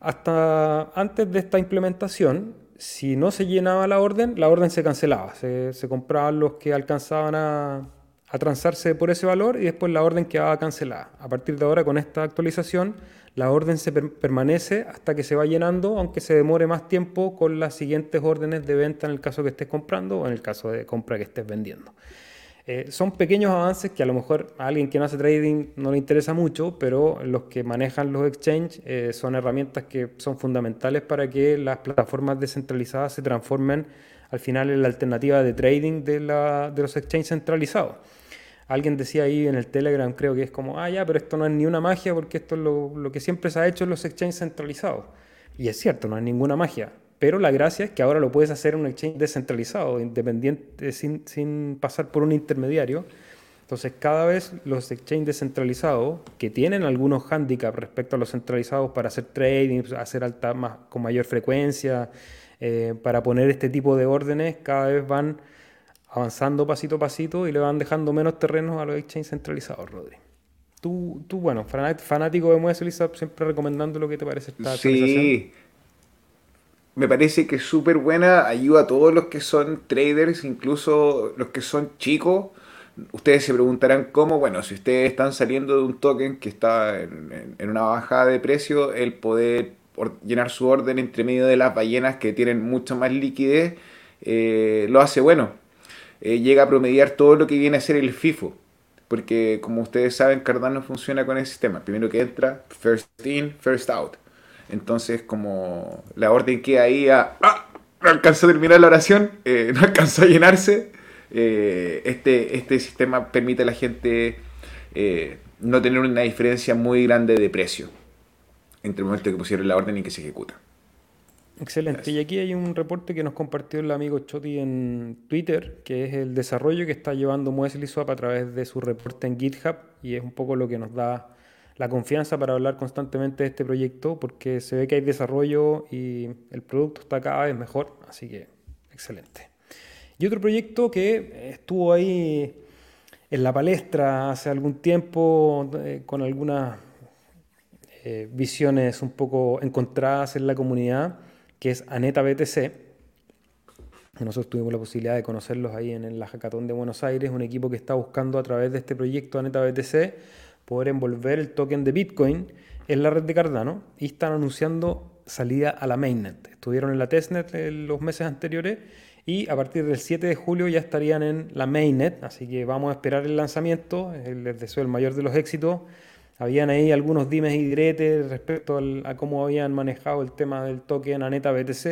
Hasta antes de esta implementación, si no se llenaba la orden, la orden se cancelaba. Se, se compraban los que alcanzaban a, a transarse por ese valor y después la orden quedaba cancelada. A partir de ahora, con esta actualización, la orden se permanece hasta que se va llenando, aunque se demore más tiempo con las siguientes órdenes de venta en el caso que estés comprando o en el caso de compra que estés vendiendo. Eh, son pequeños avances que a lo mejor a alguien que no hace trading no le interesa mucho, pero los que manejan los exchanges eh, son herramientas que son fundamentales para que las plataformas descentralizadas se transformen al final en la alternativa de trading de, los exchanges centralizados. Alguien decía ahí en el Telegram, creo que es como, ah, ya, pero esto no es ni una magia porque esto es lo, lo que siempre se ha hecho en los exchanges centralizados. Y es cierto, no es ninguna magia. Pero la gracia es que ahora lo puedes hacer en un exchange descentralizado, independiente, sin, sin pasar por un intermediario. Entonces, cada vez los exchanges descentralizados, que tienen algunos handicaps respecto a los centralizados para hacer trading, hacer alta, más, con mayor frecuencia, eh, para poner este tipo de órdenes, cada vez van avanzando pasito a pasito y le van dejando menos terrenos a los exchanges centralizados, Rodri. Tú, tú bueno, fanático de Mueslizap, siempre recomendando lo que te parece esta Sí, me parece que es súper buena, ayuda a todos los que son traders, incluso los que son chicos. Ustedes se preguntarán cómo, bueno, si ustedes están saliendo de un token que está en, en una bajada de precio, el poder llenar su orden entre medio de las ballenas que tienen mucha más liquidez, eh, lo hace bueno eh, llega a promediar todo lo que viene a ser el FIFO. Porque como ustedes saben, Cardano funciona con ese sistema. Primero que entra, first in, first out. Entonces, como la orden queda ahí a... ¡Ah! No alcanzó a terminar la oración, eh, no alcanzó a llenarse. Eh, este, este sistema permite a la gente no tener una diferencia muy grande de precio entre el momento que pusieron la orden y que se ejecuta. Excelente. Y aquí hay un reporte que nos compartió el amigo Choti en Twitter, que es el desarrollo que está llevando Muesli Swap a través de su reporte en GitHub y es un poco lo que nos da la confianza para hablar constantemente de este proyecto porque se ve que hay desarrollo y el producto está cada vez mejor, así que excelente. Y otro proyecto que estuvo ahí en la palestra hace algún tiempo eh, con algunas eh, visiones un poco encontradas en la comunidad que es Aneta BTC. Nosotros tuvimos la posibilidad de conocerlos ahí en la Hackathon de Buenos Aires, un equipo que está buscando a través de este proyecto Aneta BTC poder envolver el token de Bitcoin en la red de Cardano y están anunciando salida a la mainnet. Estuvieron en la testnet en los meses anteriores y a partir del 7 de julio ya estarían en la mainnet, así que vamos a esperar el lanzamiento. Les deseo el mayor de los éxitos. Habían ahí algunos dimes y diretes respecto a cómo habían manejado el tema del token Aneta BTC,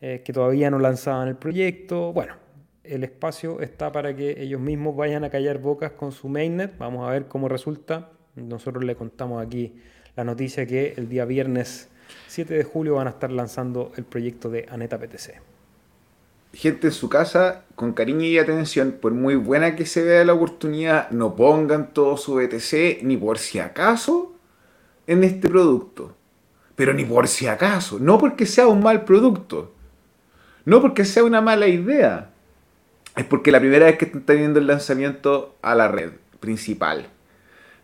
eh, que todavía no lanzaban el proyecto. Bueno, el espacio está para que ellos mismos vayan a callar bocas con su mainnet. Vamos a ver cómo resulta. Nosotros le contamos aquí la noticia que el día viernes 7 de julio van a estar lanzando el proyecto de Aneta BTC gente en su casa con cariño y atención, por muy buena que se vea la oportunidad, no pongan todo su BTC ni por si acaso en este producto. Pero ni por si acaso, no porque sea un mal producto, no porque sea una mala idea, es porque la primera vez que están teniendo el lanzamiento a la red principal.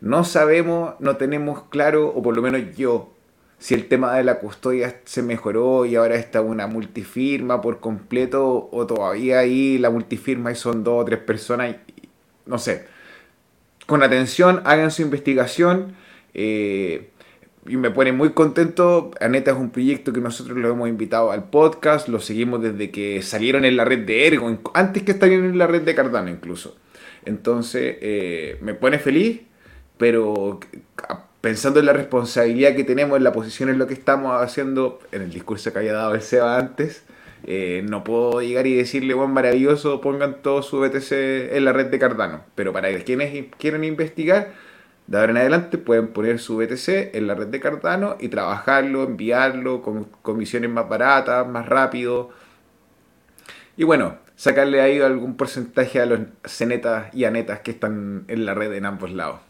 No sabemos, no tenemos claro, o por lo menos yo, si el tema de la custodia se mejoró y ahora está una multifirma por completo o todavía ahí la multifirma y son dos o tres personas, no sé. Con atención, hagan su investigación. Eh, y me pone muy contento. Aneta es un proyecto que nosotros lo hemos invitado al podcast, lo seguimos desde que salieron en la red de Ergo, antes que salieron en la red de Cardano incluso. Entonces, eh, me pone feliz, pero pensando en la responsabilidad que tenemos, en la posición en lo que estamos haciendo, en el discurso que había dado el Seba antes, eh, no puedo llegar y decirle, bueno, maravilloso, pongan todo su BTC en la red de Cardano. Pero para quienes quieren investigar, De ahora en adelante pueden poner su BTC en la red de Cardano y trabajarlo, enviarlo con comisiones más baratas, más rápido. Y bueno, sacarle ahí algún porcentaje a los cenetas y anetas que están en la red en ambos lados.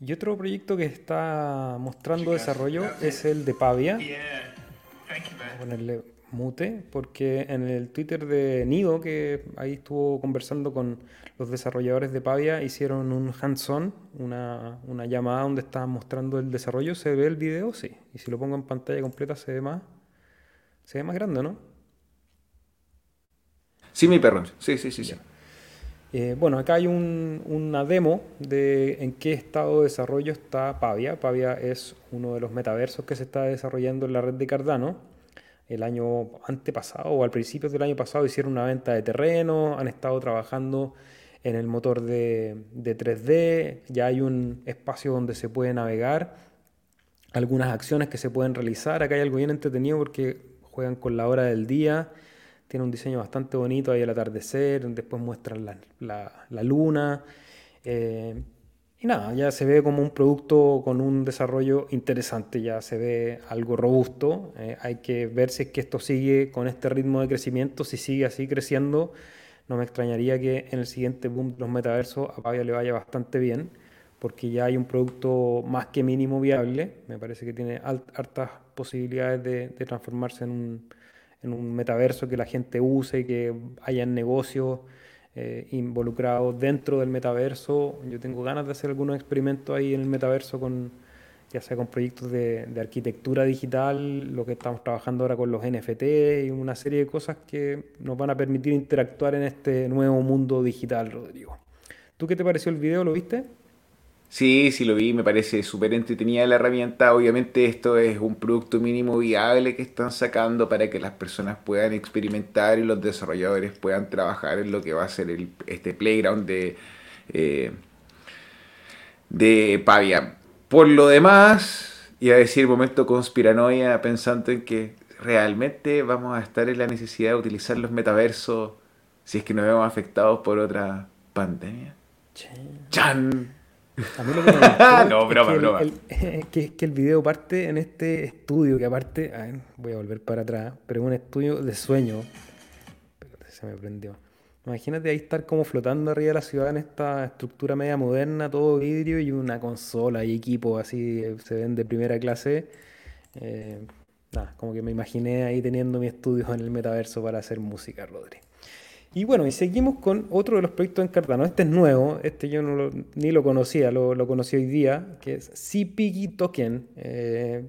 Y otro proyecto que está mostrando desarrollo es el de Pavia. Voy a ponerle mute, porque en el Twitter de Nido, que ahí estuvo conversando con los desarrolladores de Pavia, hicieron un hands-on, una, una, llamada donde estaban mostrando el desarrollo. ¿Se ve el video? Sí. Y si lo pongo en pantalla completa se ve más, se ve más grande, ¿no? Sí, mi perro. Sí, sí, sí, sí. Eh, bueno, acá hay una demo de en qué estado de desarrollo está Pavia. Pavia es uno de los metaversos que se está desarrollando en la red de Cardano. El año antepasado o al principio del año pasado hicieron una venta de terreno, han estado trabajando en el motor de 3D, ya hay un espacio donde se puede navegar, algunas acciones que se pueden realizar. Acá hay algo bien entretenido porque juegan con la hora del día tiene un diseño bastante bonito ahí al atardecer, después muestran la, luna. Eh, y nada, ya se ve como un producto con un desarrollo interesante, ya se ve algo robusto. Eh, hay que ver si es que esto sigue con este ritmo de crecimiento, si sigue así creciendo. No me extrañaría que en el siguiente boom de los metaversos a Pavia le vaya bastante bien, porque ya hay un producto más que mínimo viable. Me parece que tiene altas posibilidades de transformarse en un, en un metaverso que la gente use, que haya negocios eh, involucrados dentro del metaverso. Yo tengo ganas de hacer algunos experimentos ahí en el metaverso con ya sea con proyectos de, arquitectura digital, lo que estamos trabajando ahora con los NFT y una serie de cosas que nos van a permitir interactuar en este nuevo mundo digital, Rodrigo. ¿Tú qué te pareció el video? ¿Lo viste? Sí, sí lo vi, me parece súper entretenida la herramienta. Obviamente esto es un producto mínimo viable que están sacando para que las personas puedan experimentar y los desarrolladores puedan trabajar en lo que va a ser el, este playground de, eh, de Pavia. Por lo demás, iba a decir momento conspiranoia pensando en que realmente vamos a estar en la necesidad de utilizar los metaversos si es que nos vemos afectados por otra pandemia. ¡Chan! A mí lo que me gustó no, broma, que El, que, que, el video parte en este estudio, que aparte, voy a volver para atrás, pero es un estudio de sueño. se me prendió. Imagínate ahí estar como flotando arriba de la ciudad en esta estructura media moderna, todo vidrio y una consola y equipo así, se ven de primera clase. Eh, nada, como que me imaginé ahí teniendo mi estudio en el metaverso para hacer música, Rodri. Y bueno, y seguimos con otro de los proyectos en Cardano. Este es nuevo, este yo no ni lo conocía, lo, lo, conocí hoy día, que es CPG Token. Eh,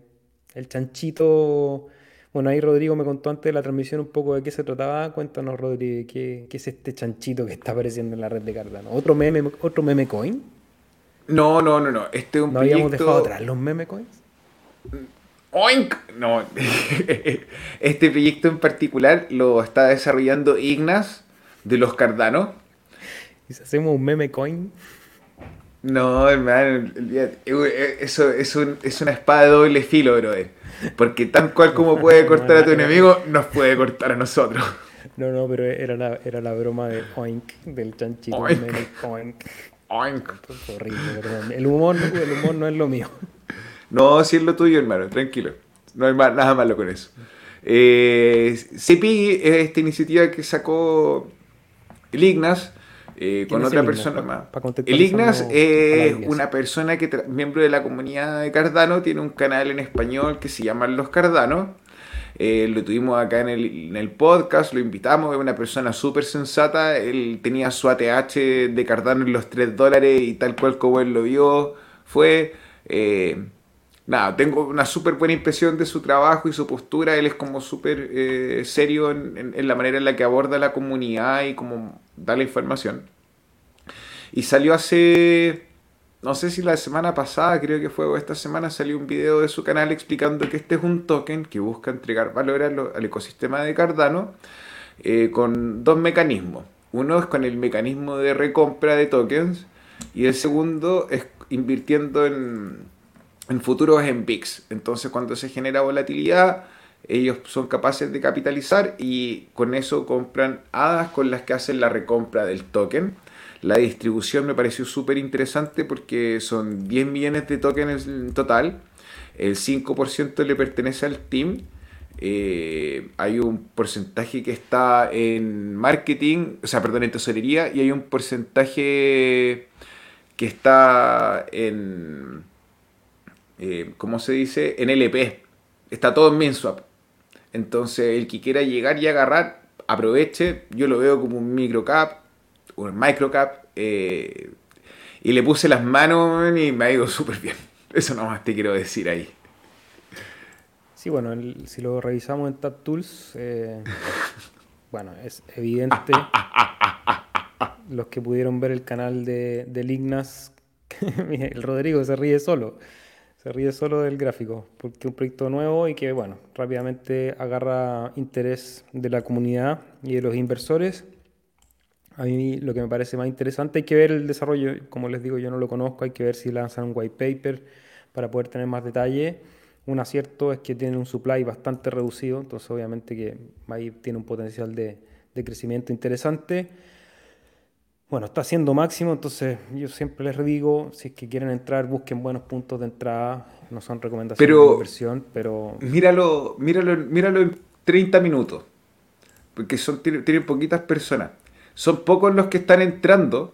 el chanchito. Bueno, ahí Rodrigo me contó antes de la transmisión un poco de qué se trataba. Cuéntanos, Rodrigo, ¿qué, qué es este chanchito que está apareciendo en la red de Cardano? ¿Otro meme, otro meme coin? No, no, no, no. Este es un ¿No habíamos dejado atrás los meme coins? ¡Oink! No. este proyecto en particular lo está desarrollando Ignas de los Cardano. ¿Y si hacemos un meme coin? No, hermano, eso es, un, es una espada de doble filo, brother. Porque tan cual como puede cortar a tu enemigo, nos puede cortar a nosotros. No, no, pero era la, era la broma de oink, del chanchito. Oink. Meme, oink. Oink. Horrible, perdón. El humor, el humor no es lo mío. No, sí es lo tuyo, hermano, tranquilo. No hay nada malo con eso. Eh, CPI es esta iniciativa que sacó el Ignas, eh, con otra persona más. el Ignas es una persona que, miembro de la comunidad de Cardano, tiene un canal en español que se llama Los Cardano. Eh, lo tuvimos acá en el, podcast, lo invitamos, es una persona súper sensata. Él tenía su ATH de Cardano en los 3 dólares y tal cual como él lo vio, fue. Eh, nada, tengo una súper buena impresión de su trabajo y su postura. Él es como súper eh, serio en, la manera en la que aborda la comunidad y cómo da la información. Y salió hace, no sé si la semana pasada, creo que fue, o esta semana, salió un video de su canal explicando que este es un token que busca entregar valor al, ecosistema de Cardano eh, con dos mecanismos. Uno es con el mecanismo de recompra de tokens y el segundo es invirtiendo en en futuros en VIX. Entonces cuando se genera volatilidad, ellos son capaces de capitalizar y con eso compran hadas con las que hacen la recompra del token. La distribución me pareció súper interesante porque son 10 millones de tokens en total. El 5% le pertenece al team. Eh, hay un porcentaje que está en marketing, o sea, perdón, en tesorería, y hay un porcentaje que está en, eh, ¿cómo se dice? En LP. Está todo en MinSwap. Entonces, el que quiera llegar y agarrar, aproveche. Yo lo veo como un microcap, un microcap. Eh, y le puse las manos y me ha ido súper bien. Eso nomás te quiero decir ahí. Sí, bueno, si lo revisamos en TapTools, eh, bueno, es evidente. los que pudieron ver el canal de, de Lignas, el Rodrigo se ríe solo. Se ríe solo del gráfico, porque es un proyecto nuevo y que, bueno, rápidamente agarra interés de la comunidad y de los inversores. A mí lo que me parece más interesante hay que ver el desarrollo, como les digo, yo no lo conozco, hay que ver si lanzan un white paper para poder tener más detalle. Un acierto es que tiene un supply bastante reducido, entonces obviamente que ahí tiene un potencial de, de crecimiento interesante bueno, está haciendo máximo, entonces yo siempre les digo, si es que quieren entrar, busquen buenos puntos de entrada, no son recomendaciones de inversión, pero... Míralo, míralo, míralo en 30 minutos, porque son, tienen, poquitas personas. Son pocos los que están entrando,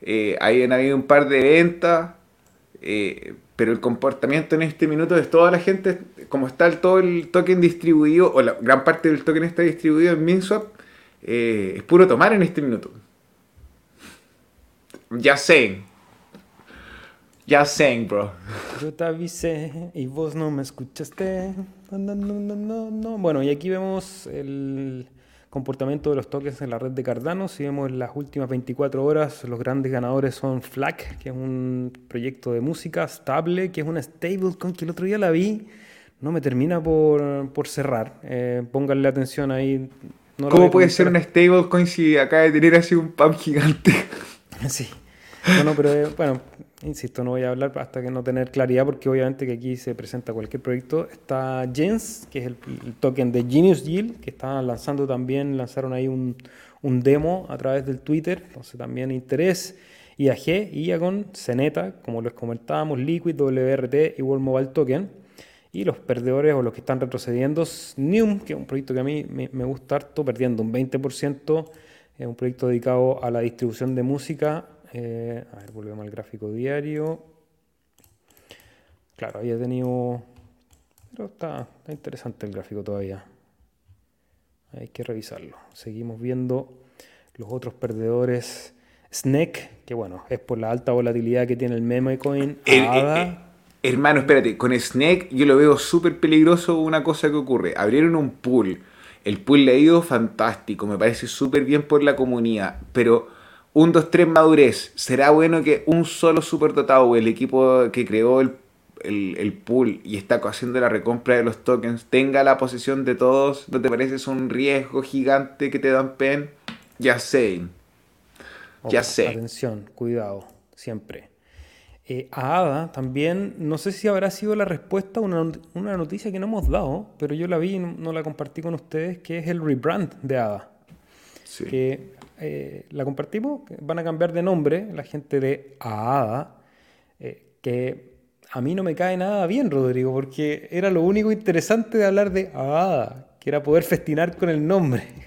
eh, ahí han habido un par de ventas, eh, pero el comportamiento en este minuto de toda la gente, como está el, todo el token distribuido, o la gran parte del token está distribuido en MinSwap, eh, es puro tomar en este minuto. Ya sé. Ya sé, bro. Yo te avisé y vos no me escuchaste. No, no, no, no, Bueno, y aquí vemos el comportamiento de los tokens en la red de Cardano. Si vemos las últimas 24 horas, los grandes ganadores son FLAC, que es un proyecto de música estable, que es una stablecoin que el otro día la vi. No me termina por, por cerrar. Eh, pónganle atención ahí. ¿Cómo puede ser una stablecoin si acaba de tener así un pump gigante? Sí. Bueno, pero eh, bueno, insisto, no voy a hablar hasta que no tener claridad, porque obviamente que aquí se presenta cualquier proyecto. Está Gens, que es el, token de Genius Yield, que están lanzando también, lanzaron ahí un, un, demo a través del Twitter, entonces también interés. IAG, Iagon, Ceneta, como les comentábamos, Liquid, WRT y World Mobile Token. Y los perdedores o los que están retrocediendo, Neum, que es un proyecto que a mí me gusta harto, perdiendo un 20% es un proyecto dedicado a la distribución de música. Eh, a ver, volvemos al gráfico diario. Claro, había tenido... Pero está, interesante el gráfico todavía. Hay que revisarlo. Seguimos viendo los otros perdedores. Snake, que bueno, es por la alta volatilidad que tiene el meme coin. Eh, eh, hermano, espérate, con Snake yo lo veo súper peligroso una cosa que ocurre. Abrieron un pool el pool le ha ido fantástico, me parece súper bien por la comunidad, pero un 2-3 madurez, ¿será bueno que un solo superdotado, el equipo que creó el, el, pool y está haciendo la recompra de los tokens, tenga la posesión de todos? ¿No te parece es un riesgo gigante que te dan pen? Ya sé. Ya sé. Atención, cuidado, siempre. Eh, a ADA también, no sé si habrá sido la respuesta a una, una, noticia que no hemos dado, pero yo la vi y no, la compartí con ustedes, que es el rebrand de ADA. Sí. Que eh, la compartimos, van a cambiar de nombre la gente de ADA, eh, que a mí no me cae nada bien, Rodrigo, porque era lo único interesante de hablar de ADA, que era poder festinar con el nombre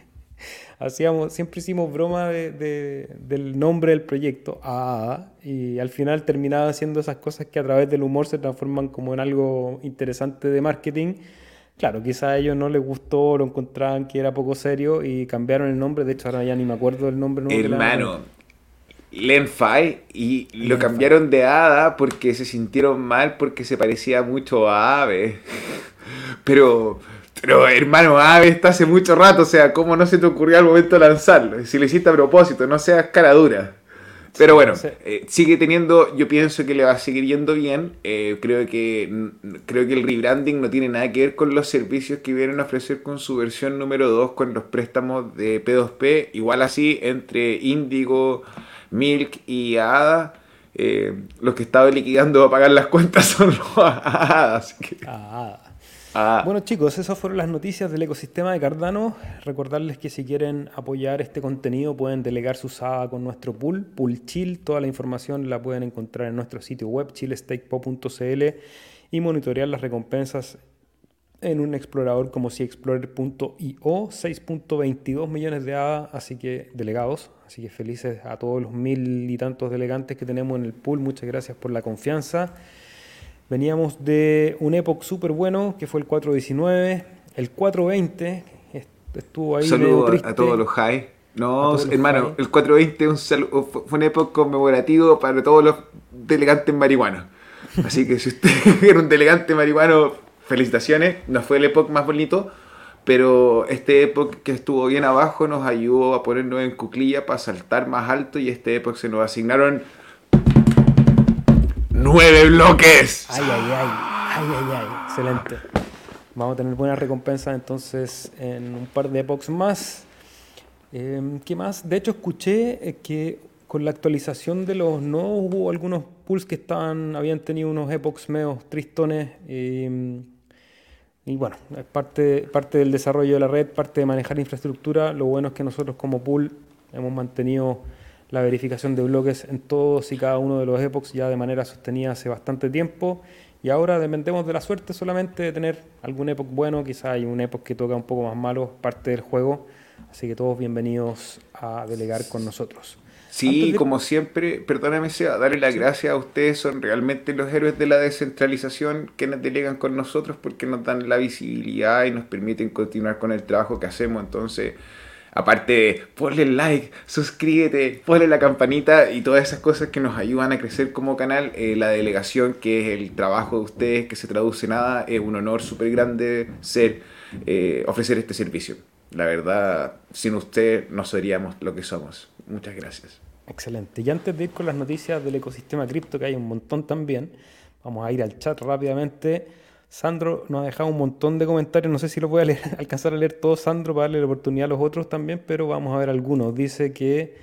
hacíamos, siempre hicimos broma de, del nombre del proyecto, AAA, y al final terminaba haciendo esas cosas que a través del humor se transforman como en algo interesante de marketing. Claro, quizá a ellos no les gustó, lo encontraban que era poco serio y cambiaron el nombre. De hecho, ahora ya ni me acuerdo del nombre. Hermano, Lenfai y lo cambiaron de Ada porque se sintieron mal porque se parecía mucho a Ave. Pero pero hermano, Ave está hace mucho rato, o sea, ¿cómo no se te ocurrió al momento de lanzarlo? Si lo hiciste a propósito, no seas cara dura. Pero bueno, eh, sigue teniendo, yo pienso que le va a seguir yendo bien. Eh, creo, que, creo que el rebranding no tiene nada que ver con los servicios que vienen a ofrecer con su versión número 2, con los préstamos de P2P. Igual así, entre Indigo, Milk y ADA, eh, los que estaban liquidando a pagar las cuentas son los ADA. Ah, Ah. Bueno chicos, esas fueron las noticias del ecosistema de Cardano. Recordarles que si quieren apoyar este contenido pueden delegar su SAA con nuestro pool, Pool Chill. Toda la información la pueden encontrar en nuestro sitio web chillestakepo.cl y monitorear las recompensas en un explorador como explorer.io, 6.22 millones de ADA, así que delegados, así que felices a todos los mil y tantos delegantes que tenemos en el pool, muchas gracias por la confianza. Veníamos de un Epoch súper bueno, que fue el 419, el 420, estuvo ahí. Saludo a todos los high. No, hermano, el 420 un fue un Epoch conmemorativo para todos los delegantes marihuanos. Así que si usted era un delegante marihuano, felicitaciones. No fue el Epoch más bonito, pero este Epoch que estuvo bien abajo nos ayudó a ponernos en cuclilla para saltar más alto y este Epoch se nos asignaron ¡Nueve bloques! Ay, ay, ay, ay, ay, ay, excelente. Vamos a tener buenas recompensas entonces en un par de epochs más. Em, ¿Qué más? De hecho, escuché eh, que con la actualización de los nodos hubo algunos pools que estaban, habían tenido unos epochs medio tristones. Em, y bueno, es parte, parte del desarrollo de la red, parte de manejar infraestructura. Lo bueno es que nosotros como pool hemos mantenido la verificación de bloques en todos y cada uno de los epochs ya de manera sostenida hace bastante tiempo. Y ahora dependemos de la suerte solamente de tener algún epoch bueno, quizá hay un epoch que toca un poco más malo, parte del juego, así que todos bienvenidos a delegar con nosotros. Sí, como siempre, perdóname, sea, darle las gracias. A ustedes, son realmente los héroes de la descentralización que nos delegan con nosotros porque nos dan la visibilidad y nos permiten continuar con el trabajo que hacemos, entonces Aparte, ponle like, suscríbete, ponle la campanita y todas esas cosas que nos ayudan a crecer como canal. Eh, la delegación, que es el trabajo de ustedes, que se traduce nada, es un honor súper grande ser, eh, ofrecer este servicio. La verdad, sin usted no seríamos lo que somos. Muchas gracias. Excelente. Y antes de ir con las noticias del ecosistema cripto, que hay un montón también, vamos a ir al chat rápidamente. Sandro nos ha dejado un montón de comentarios, no sé si lo voy a alcanzar a leer todos, Sandro, para darle la oportunidad a los otros también, pero vamos a ver algunos. Dice que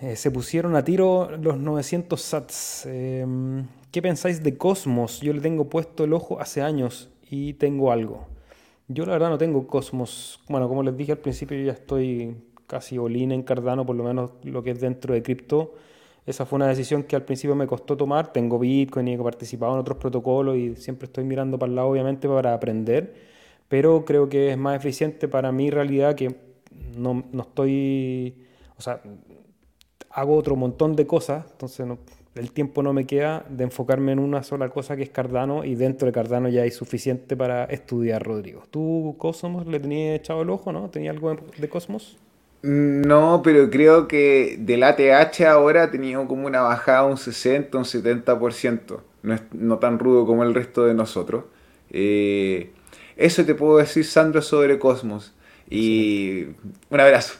eh, se pusieron a tiro los 900 sats. Em, ¿Qué pensáis de Cosmos? Yo le tengo puesto el ojo hace años y tengo algo. Yo la verdad no tengo Cosmos. Bueno, como les dije al principio, yo ya estoy casi olín en Cardano, por lo menos lo que es dentro de cripto. Esa fue una decisión que al principio me costó tomar. Tengo Bitcoin y he participado en otros protocolos y siempre estoy mirando para el lado, obviamente, para aprender. Pero creo que es más eficiente para mi realidad que no, no estoy. O sea, hago otro montón de cosas, entonces el tiempo no me queda de enfocarme en una sola cosa que es Cardano y dentro de Cardano ya hay suficiente para estudiar, Rodrigo. ¿Tú Cosmos le tenías echado el ojo, no? ¿Tenías algo de Cosmos? No, pero creo que del ATH ahora ha tenido como una bajada un 60, un 70%. No es no tan rudo como el resto de nosotros. Eh, eso te puedo decir, Sandro, sobre Cosmos. Y un abrazo.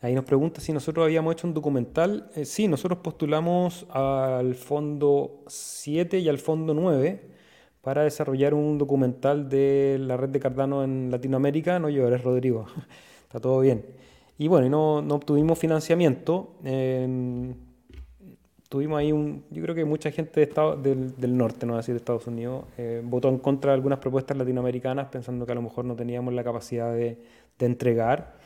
Ahí nos pregunta si nosotros habíamos hecho un documental. Eh, sí, nosotros postulamos al fondo 7 y al fondo 9 para desarrollar un documental de la red de Cardano en Latinoamérica. No llores, Rodrigo. Está todo bien. Y bueno, no, no obtuvimos financiamiento. tuvimos ahí un. Yo creo que mucha gente de estado, del, del, norte, no decir de Estados Unidos, eh, votó en contra de algunas propuestas latinoamericanas pensando que a lo mejor no teníamos la capacidad de, de entregar.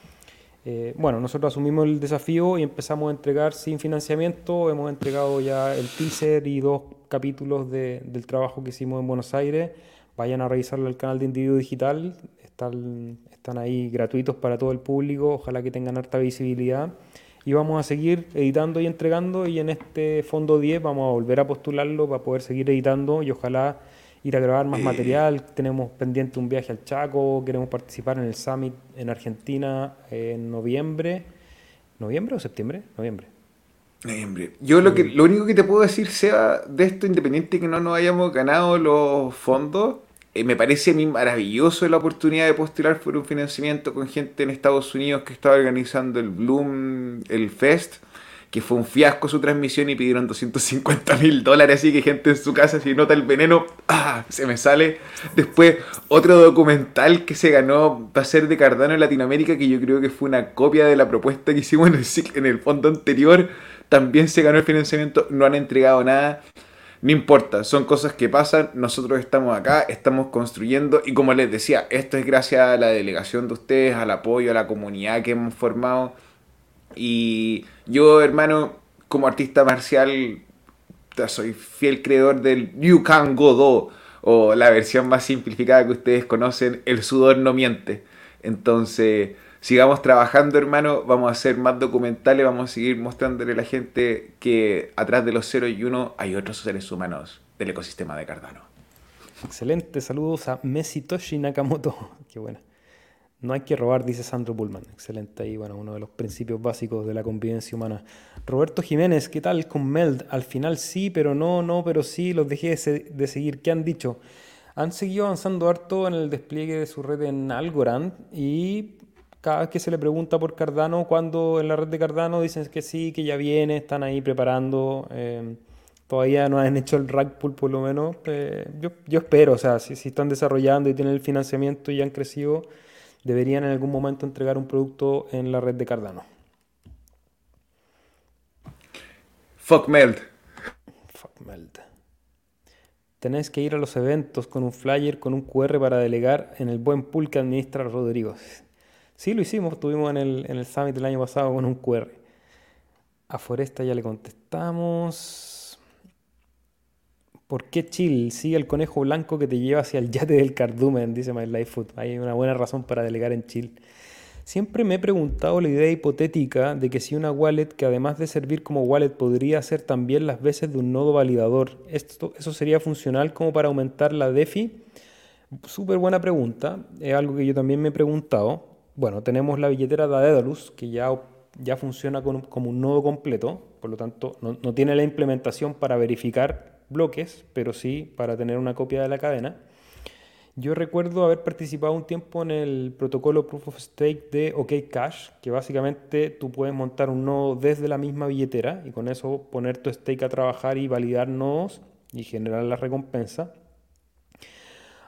Eh, bueno, nosotros asumimos el desafío y empezamos a entregar sin financiamiento. Hemos entregado ya el teaser y dos capítulos de, del trabajo que hicimos en Buenos Aires. Vayan a revisarlo al canal de Individuo Digital. Están, están ahí gratuitos para todo el público, ojalá que tengan harta visibilidad. Y vamos a seguir editando y entregando y en este fondo 10 vamos a volver a postularlo para poder seguir editando y ojalá ir a grabar más material. Tenemos pendiente un viaje al Chaco, queremos participar en el Summit en Argentina en noviembre. ¿Noviembre o septiembre? Noviembre. Noviembre. Yo lo, que, lo único que te puedo decir, sea de esto, independiente que no nos hayamos ganado los fondos, eh, me parece a mí maravilloso la oportunidad de postular por un financiamiento con gente en Estados Unidos que estaba organizando el Bloom, el Fest, que fue un fiasco su transmisión y pidieron 250 mil dólares, así que gente en su casa si nota el veneno, ¡ah! se me sale. Después otro documental que se ganó va a ser de Cardano en Latinoamérica, que yo creo que fue una copia de la propuesta que hicimos en el, en el fondo anterior, también se ganó el financiamiento, no han entregado nada no importa, son cosas que pasan, nosotros estamos acá, estamos construyendo y como les decía, esto es gracias a la delegación de ustedes, al apoyo, a la comunidad que hemos formado y yo, hermano, como artista marcial, soy fiel creador del You Can Go Do o la versión más simplificada que ustedes conocen, el sudor no miente. Entonces, sigamos trabajando, hermano, vamos a hacer más documentales, vamos a seguir mostrándole a la gente que atrás de los 0 y 1 hay otros seres humanos del ecosistema de Cardano. Excelente, saludos a Mesitoshi Nakamoto. Qué buena. No hay que robar, dice Sandro Pullman. Excelente ahí, bueno, uno de los principios básicos de la convivencia humana. Roberto Jiménez, ¿qué tal con Meld? Al final sí, pero no, no, pero sí, los dejé de, seguir. ¿Qué han dicho? Han seguido avanzando harto en el despliegue de su red en Algorand y cada vez que se le pregunta por Cardano, cuando en la red de Cardano dicen que sí, que ya viene, están ahí preparando. Eh, todavía no han hecho el rack pool por lo menos. Eh, yo, yo, espero, o sea, si, si, están desarrollando y tienen el financiamiento y han crecido, deberían en algún momento entregar un producto en la red de Cardano. Fuck Meld. Fuck Meld. Tenés que ir a los eventos con un flyer, con un QR para delegar en el buen pool que administra Rodrigo. Sí, lo hicimos, estuvimos en el, en el Summit del año pasado con un QR. A Foresta ya le contestamos. ¿Por qué chill? Sigue el conejo blanco que te lleva hacia el yate del cardumen, dice My Life. Hay una buena razón para delegar en chill. Siempre me he preguntado la idea hipotética de que si una wallet que además de servir como wallet podría hacer también las veces de un nodo validador, esto, ¿eso sería funcional como para aumentar la DeFi? Súper buena pregunta, es algo que yo también me he preguntado. Bueno, tenemos la billetera de Daedalus, que ya, ya funciona como un nodo completo, por lo tanto no, no, tiene la implementación para verificar bloques, pero sí para tener una copia de la cadena. Yo recuerdo haber participado un tiempo en el protocolo Proof of Stake de OKCash, que básicamente tú puedes montar un nodo desde la misma billetera y con eso poner tu stake a trabajar y validar nodos y generar la recompensa.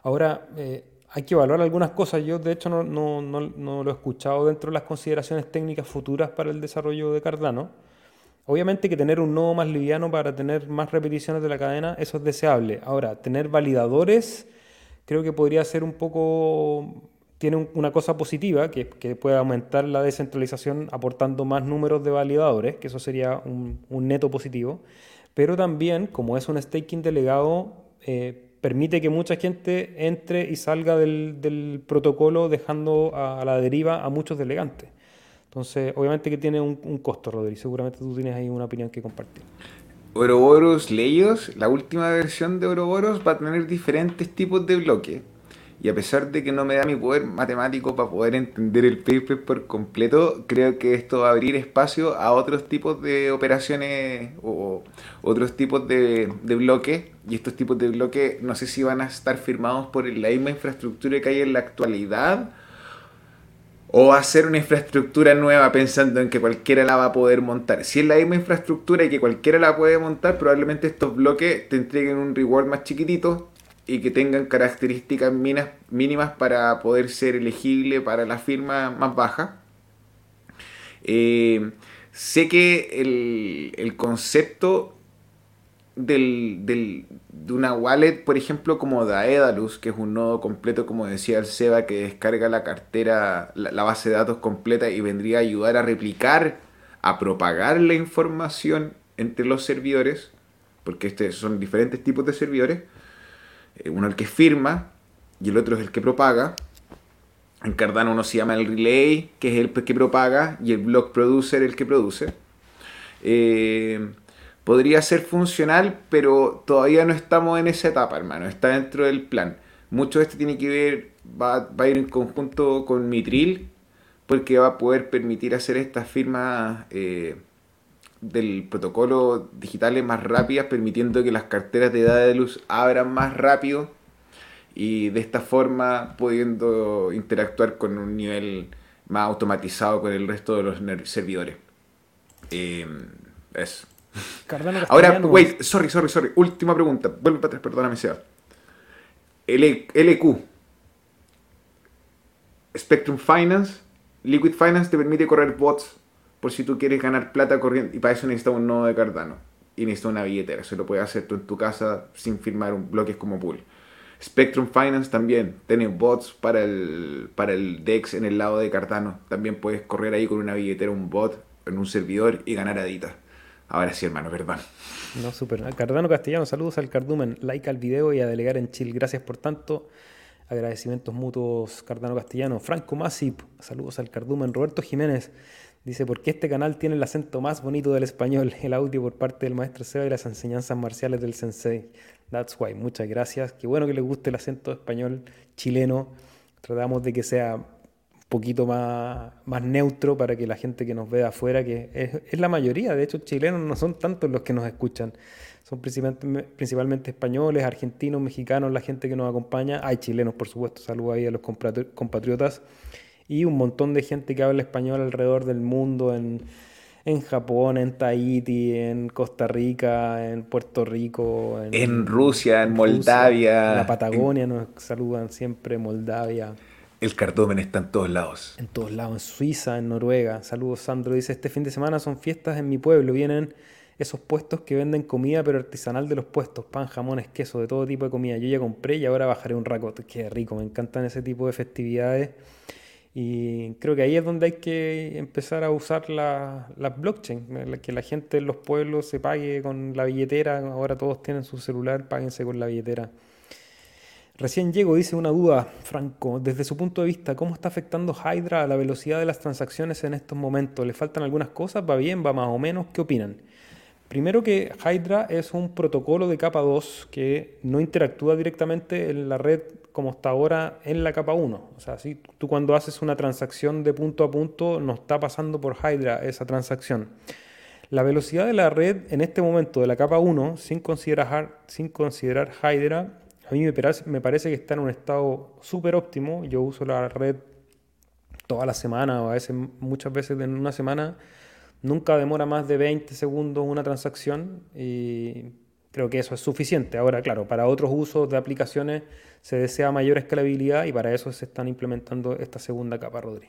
Ahora, eh, hay que evaluar algunas cosas. Yo, de hecho, no, lo he escuchado dentro de las consideraciones técnicas futuras para el desarrollo de Cardano. Obviamente que tener un nodo más liviano para tener más repeticiones de la cadena, eso es deseable. Ahora, tener validadores creo que podría ser un poco... Tiene una cosa positiva, que, que puede aumentar la descentralización aportando más números de validadores, que eso sería un, un neto positivo. Pero también, como es un staking delegado, eh, permite que mucha gente entre y salga del, protocolo dejando a, la deriva a muchos delegantes. Entonces, obviamente que tiene un, costo, Rodri. Seguramente tú tienes ahí una opinión que compartir. Ouroboros Leyos, la última versión de Ouroboros va a tener diferentes tipos de bloques y a pesar de que no me da mi poder matemático para poder entender el paper por completo, creo que esto va a abrir espacio a otros tipos de operaciones o otros tipos de, bloques. Y estos tipos de bloques no sé si van a estar firmados por la misma infraestructura que hay en la actualidad o hacer una infraestructura nueva pensando en que cualquiera la va a poder montar. Si es la misma infraestructura y que cualquiera la puede montar, probablemente estos bloques te entreguen un reward más chiquitito y que tengan características mínimas para poder ser elegible para la firma más baja. Eh, sé que el, concepto del, de una wallet, por ejemplo, como Daedalus, que es un nodo completo, como decía el Seba, que descarga la cartera, la, base de datos completa y vendría a ayudar a replicar, a propagar la información entre los servidores, porque estos son diferentes tipos de servidores eh, uno el que firma y el otro es el que propaga. En Cardano uno se llama el relay, que es el que propaga, y el block producer el que produce. Eh, podría ser funcional, pero todavía no estamos en esa etapa, hermano. Está dentro del plan. Mucho de esto tiene que ver, va, a ir en conjunto con Mitril, porque va a poder permitir hacer estas firmas eh, del protocolo digitales más rápidas, permitiendo que las carteras de edad de luz abran más rápido y de esta forma pudiendo interactuar con un nivel más automatizado con el resto de los servidores. Eh, eso. Ahora, wait, sorry, sorry, sorry. Última pregunta. Vuelve para atrás, perdóname, Seba. LQ. Spectrum Finance. Liquid Finance te permite correr bots por si tú quieres ganar plata corriente. Y para eso necesitas un nodo de Cardano. y necesita una billetera. Eso lo puedes hacer tú en tu casa sin firmar un bloques como pool. Spectrum Finance también tiene bots para el, para el DEX en el lado de Cardano. También puedes correr ahí con una billetera, un bot en un servidor y ganar adita. Ahora sí, hermano, perdón. No, súper. Cardano Castellano, saludos al Cardumen, like al video y a delegar en Chile. Gracias por tanto. Agradecimientos mutuos, Cardano Castellano. Franco Masip, saludos al Cardumen. Roberto Jiménez dice: ¿Por qué este canal tiene el acento más bonito del español? El audio por parte del maestro Seba y las enseñanzas marciales del Sensei. That's why. Muchas gracias. Qué bueno que les guste el acento español chileno. Tratamos de que sea un poquito más, más neutro para que la gente que nos ve afuera, que es, es la mayoría, de hecho, chilenos no son tantos los que nos escuchan son principalmente, principalmente, españoles, argentinos, mexicanos, la gente que nos acompaña. Hay chilenos, por supuesto, saludos ahí a los compatriotas. Y un montón de gente que habla español alrededor del mundo, en, en Japón, en Tahiti, en Costa Rica, en Puerto Rico. En, Rusia, en, Moldavia. en la Patagonia nos saludan siempre, Moldavia. El cardumen está en todos lados. En todos lados, en Suiza, en Noruega. Saludos, Sandro. Dice, este fin de semana son fiestas en mi pueblo. Vienen esos puestos que venden comida pero artesanal de los puestos, pan, jamones, queso, de todo tipo de comida. Yo ya compré y ahora bajaré un racote. Qué rico, me encantan ese tipo de festividades. Y creo que ahí es donde hay que empezar a usar las la blockchain, que la gente en los pueblos se pague con la billetera. Ahora todos tienen su celular, páguense con la billetera. Recién llego, dice una duda, Franco. Desde su punto de vista, ¿cómo está afectando Hydra a la velocidad de las transacciones en estos momentos? ¿Le faltan algunas cosas? ¿Va bien? ¿Va más o menos? ¿Qué opinan? Primero que Hydra es un protocolo de capa 2 que no interactúa directamente en la red como está ahora en la capa 1. O sea, si tú cuando haces una transacción de punto a punto no está pasando por Hydra esa transacción. La velocidad de la red en este momento de la capa 1, sin considerar, sin considerar Hydra, a mí me parece, que está en un estado súper óptimo. Yo uso la red toda la semana o a veces muchas veces en una semana Nunca demora más de 20 segundos una transacción y creo que eso es suficiente. Ahora, claro, para otros usos de aplicaciones se desea mayor escalabilidad y para eso se están implementando esta segunda capa, Rodri.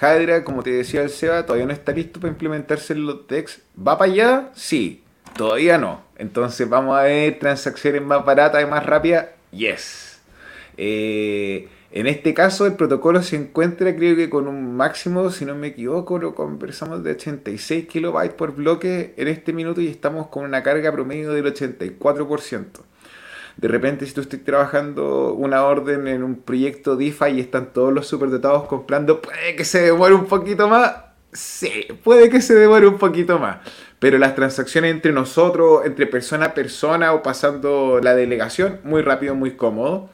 Hydra, como te decía el SEBA, todavía no está listo para implementarse en los DEX. ¿Va para allá? Sí, todavía no. Entonces vamos a ver transacciones más baratas y más rápidas. Yes. Eh, en este caso, el protocolo se encuentra, creo que con un máximo, si no me equivoco, lo conversamos de 86 kilobytes por bloque en este minuto y estamos con una carga promedio del 84%. De repente, si tú estás trabajando una orden en un proyecto DeFi y están todos los superdotados comprando, puede que se demore un poquito más. Sí, puede que se demore un poquito más. Pero las transacciones entre nosotros, entre persona a persona o pasando la delegación, muy rápido, muy cómodo.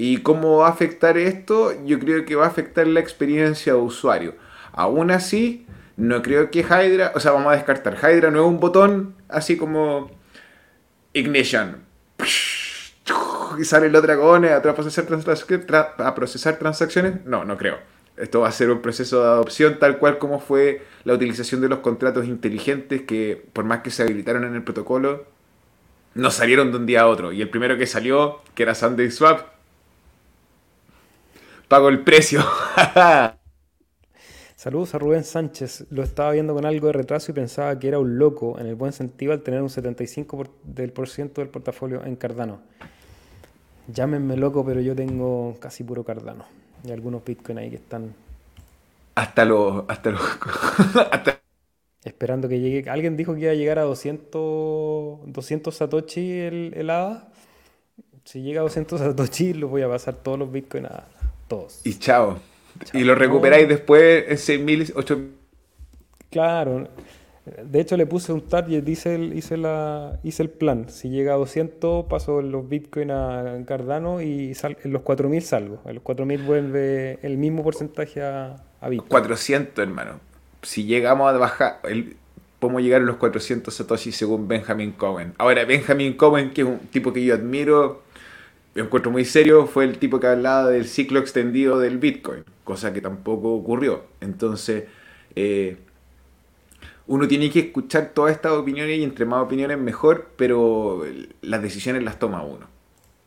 ¿Y cómo va a afectar esto? Yo creo que va a afectar la experiencia de usuario. Aún así, no creo que Hydra, o sea, vamos a descartar. Hydra no es un botón así como Ignition. Y sale los dragones a procesar, a procesar transacciones. No, no creo. Esto va a ser un proceso de adopción tal cual como fue la utilización de los contratos inteligentes que por más que se habilitaron en el protocolo, no salieron de un día a otro. Y el primero que salió, que era Sunday Swap, pago el precio. Saludos a Rubén Sánchez. Lo estaba viendo con algo de retraso y pensaba que era un loco, en el buen sentido, al tener un 75% del, por ciento del portafolio en Cardano. Llámenme loco, pero yo tengo casi puro Cardano. Y algunos Bitcoin ahí que están. Hasta los. Hasta los. Esperando que llegue. Alguien dijo que iba a llegar a 200, 200 Satoshi el, el ADA. Si llega a 200 Satoshi, lo voy a pasar todos los Bitcoin a, todos. Y chao. Y lo recuperáis después en 6.000, 8.000. Claro. De hecho, le puse un target, hice el, hice, la, hice el plan. Si llega a 200, paso los Bitcoin a Cardano y en los 4.000 salgo. En los 4.000 vuelve el mismo porcentaje a, a, Bitcoin. 400, hermano. Si llegamos a bajar, el, podemos llegar a los 400 Satoshi según Benjamin Cohen. Ahora, Benjamin Cohen, que es un tipo que yo admiro, yo encuentro muy serio, fue el tipo que hablaba del ciclo extendido del Bitcoin, cosa que tampoco ocurrió. Entonces, eh, uno tiene que escuchar todas estas opiniones y entre más opiniones mejor, pero las decisiones las toma uno.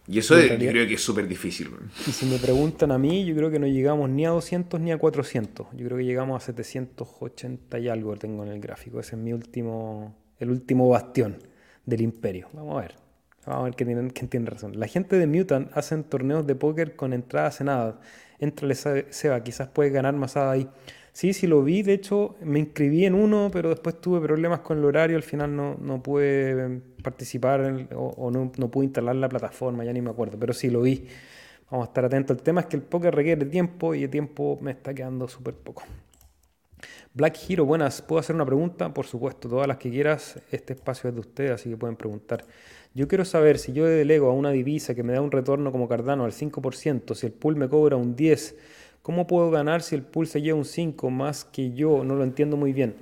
Y eso yo creo que es súper difícil. Y si me preguntan a mí, yo creo que no llegamos ni a 200 ni a 400. Yo creo que llegamos a 780 y algo tengo en el gráfico. Ese es mi último el último bastión del imperio. Vamos a ver. Vamos a ver quién tiene, razón. La gente de Mutant hacen torneos de póker con entradas en hadas. Entrale, Seba, quizás puedes ganar más hadas ahí. Sí, sí lo vi, de hecho me inscribí en uno, pero después tuve problemas con el horario, al final no, no pude participar o, no, no, pude instalar la plataforma, ya ni me acuerdo, pero sí lo vi. Vamos a estar atentos. El tema es que el póker requiere tiempo y el tiempo me está quedando súper poco. Black Hero, buenas, ¿puedo hacer una pregunta? Por supuesto, todas las que quieras, este espacio es de ustedes, así que pueden preguntar. Yo quiero saber si yo delego a una divisa que me da un retorno como Cardano al 5%, si el pool me cobra un 10%, ¿cómo puedo ganar si el pool se lleva un 5% más que yo? No lo entiendo muy bien.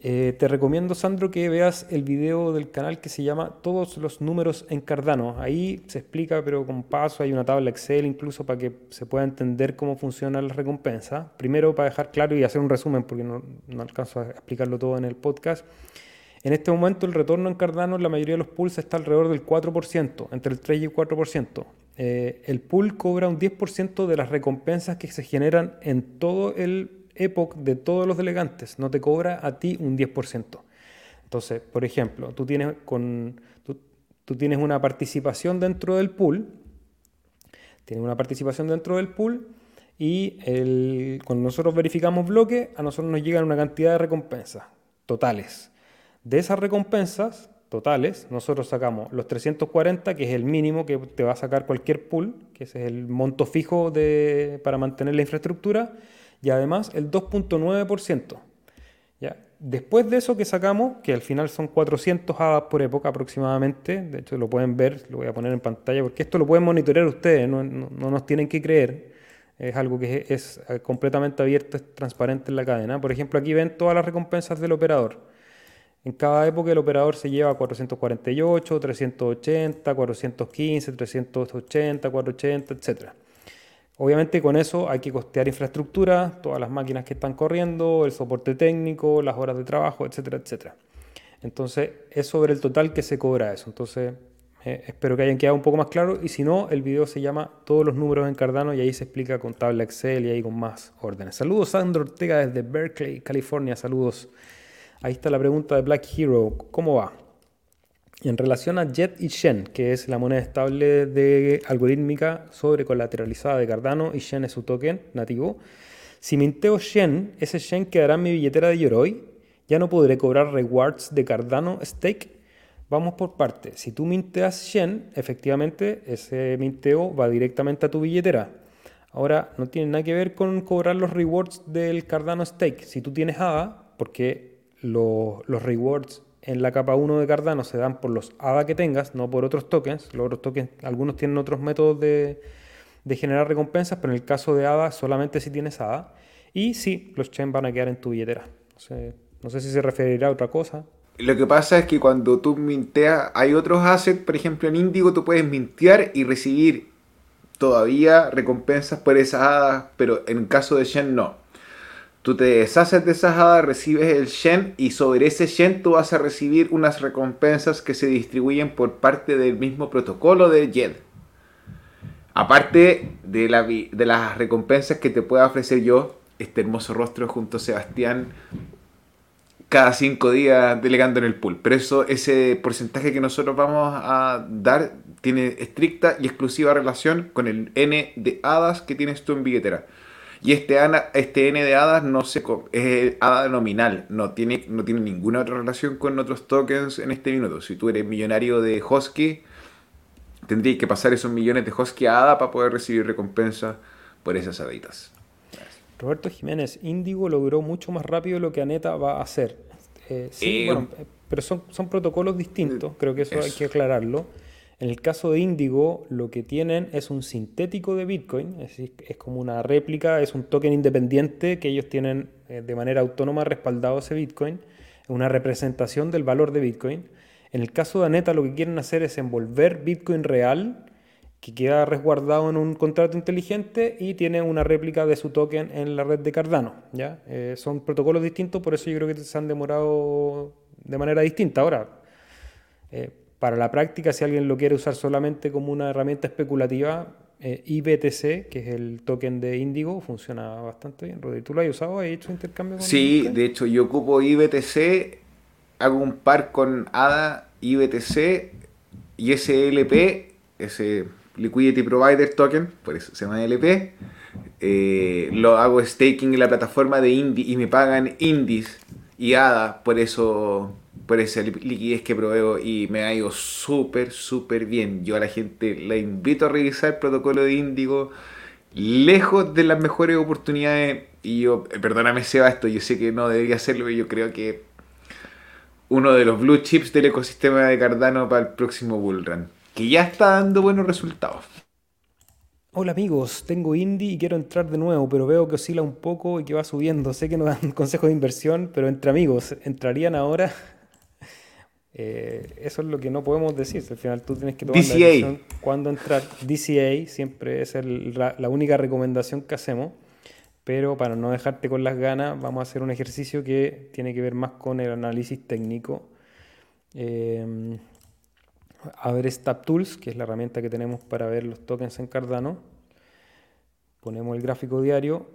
Eh, te recomiendo, Sandro, que veas el video del canal que se llama Todos los números en Cardano. Ahí se explica, pero con paso, hay una tabla Excel incluso para que se pueda entender cómo funciona la recompensa. Primero, para dejar claro y hacer un resumen, porque no alcanzo a explicarlo todo en el podcast. En este momento el retorno en Cardano en la mayoría de los pools está alrededor del 4%, entre el 3 y el 4%. Eh, el pool cobra un 10% de las recompensas que se generan en todo el epoch de todos los delegantes, no te cobra a ti un 10%. Entonces, por ejemplo, tú tienes, con, tú, tienes una participación dentro del pool, tienes una participación dentro del pool y cuando nosotros verificamos bloque, a nosotros nos llegan una cantidad de recompensas totales. De esas recompensas totales, nosotros sacamos los 340, que es el mínimo que te va a sacar cualquier pool, que es el monto fijo de, para mantener la infraestructura, y además el 2.9%. ¿ya? Después de eso que sacamos, que al final son 400 hadas por época aproximadamente, de hecho lo pueden ver, lo voy a poner en pantalla, porque esto lo pueden monitorear ustedes, no, no nos tienen que creer, es algo que es completamente abierto, es transparente en la cadena. Por ejemplo, aquí ven todas las recompensas del operador. En cada época el operador se lleva 448, 380, 415, 380, 480, etc. Obviamente con eso hay que costear infraestructura, todas las máquinas que están corriendo, el soporte técnico, las horas de trabajo, etcétera, etcétera. Entonces es sobre el total que se cobra eso. Entonces eh, espero que hayan quedado un poco más claro y si no, el video se llama Todos los números en Cardano y ahí se explica con tabla Excel y ahí con más órdenes. Saludos Sandro Ortega desde Berkeley, California. Saludos. Ahí está la pregunta de Black Hero. ¿Cómo va? En relación a Jet y Shen, que es la moneda estable de algorítmica sobre colateralizada de Cardano y Shen es su token nativo. Si minteo Shen, ese Shen quedará en mi billetera de Yoroi. Ya no podré cobrar rewards de Cardano Stake. Vamos por partes. Si tú minteas Shen, efectivamente ese minteo va directamente a tu billetera. Ahora, no tiene nada que ver con cobrar los rewards del Cardano Stake. Si tú tienes ADA, porque los, rewards en la capa 1 de Cardano se dan por los ADA que tengas, no por otros tokens. Los otros tokens, algunos tienen otros métodos de, generar recompensas, pero en el caso de ADA solamente si tienes ADA. Y sí, los chains van a quedar en tu billetera. No sé, si se referirá a otra cosa. Lo que pasa es que cuando tú minteas, hay otros assets, por ejemplo en Indigo tú puedes mintear y recibir todavía recompensas por esas hadas, pero en el caso de Shen no. Tú te deshaces de esas hadas, recibes el Shen y sobre ese Shen tú vas a recibir unas recompensas que se distribuyen por parte del mismo protocolo de Jed. Aparte de las recompensas que te pueda ofrecer yo, este hermoso rostro junto a Sebastián, cada cinco días delegando en el pool. Pero eso, ese porcentaje que nosotros vamos a dar tiene estricta y exclusiva relación con el N de hadas que tienes tú en billetera. Y este, este N de hadas no se, es hada nominal, no tiene, no tiene ninguna otra relación con otros tokens en este minuto. Si tú eres millonario de Hosky, tendrías que pasar esos millones de Hosky a hada para poder recibir recompensa por esas haditas. Roberto Jiménez, Indigo logró mucho más rápido lo que Aneta va a hacer. Eh, sí, eh, bueno, eh, pero son, son protocolos distintos, creo que eso, eso. hay que aclararlo. En el caso de Indigo, lo que tienen es un sintético de Bitcoin, es, es como una réplica, es un token independiente que ellos tienen eh, de manera autónoma respaldado ese Bitcoin, una representación del valor de Bitcoin. En el caso de Aneta, lo que quieren hacer es envolver Bitcoin real, que queda resguardado en un contrato inteligente y tiene una réplica de su token en la red de Cardano. ¿ya? Eh, son protocolos distintos, por eso yo creo que se han demorado de manera distinta. Ahora, eh, para la práctica, si alguien lo quiere usar solamente como una herramienta especulativa, eh, IBTC, que es el token de Indigo, funciona bastante bien. Rodri, ¿tú lo has usado? ¿Has hecho intercambio con Sí, de hecho yo ocupo IBTC hago un par con ADA, IBTC y SLP, ese Liquidity Provider Token, por eso se llama LP. Eh, lo hago staking en la plataforma de Indie y me pagan indies y ADA por eso por esa liquidez que proveo y me ha ido súper, súper bien. Yo a la gente la invito a revisar el protocolo de Índigo, lejos de las mejores oportunidades. Y yo, eh, perdóname Seba, esto yo sé que no debería hacerlo, pero yo creo que uno de los blue chips del ecosistema de Cardano para el próximo bullrun, que ya está dando buenos resultados. Hola amigos, tengo Indie y quiero entrar de nuevo, pero veo que oscila un poco y que va subiendo. Sé que no dan consejos de inversión, pero entre amigos, ¿entrarían ahora? Eh, eso es lo que no podemos decir. Al final tú tienes que tomar la decisión cuándo entrar. DCA siempre es la, única recomendación que hacemos. Pero para no dejarte con las ganas, vamos a hacer un ejercicio que tiene que ver más con el análisis técnico. Eh, a ver Stap Tools, que es la herramienta que tenemos para ver los tokens en Cardano. Ponemos el gráfico diario.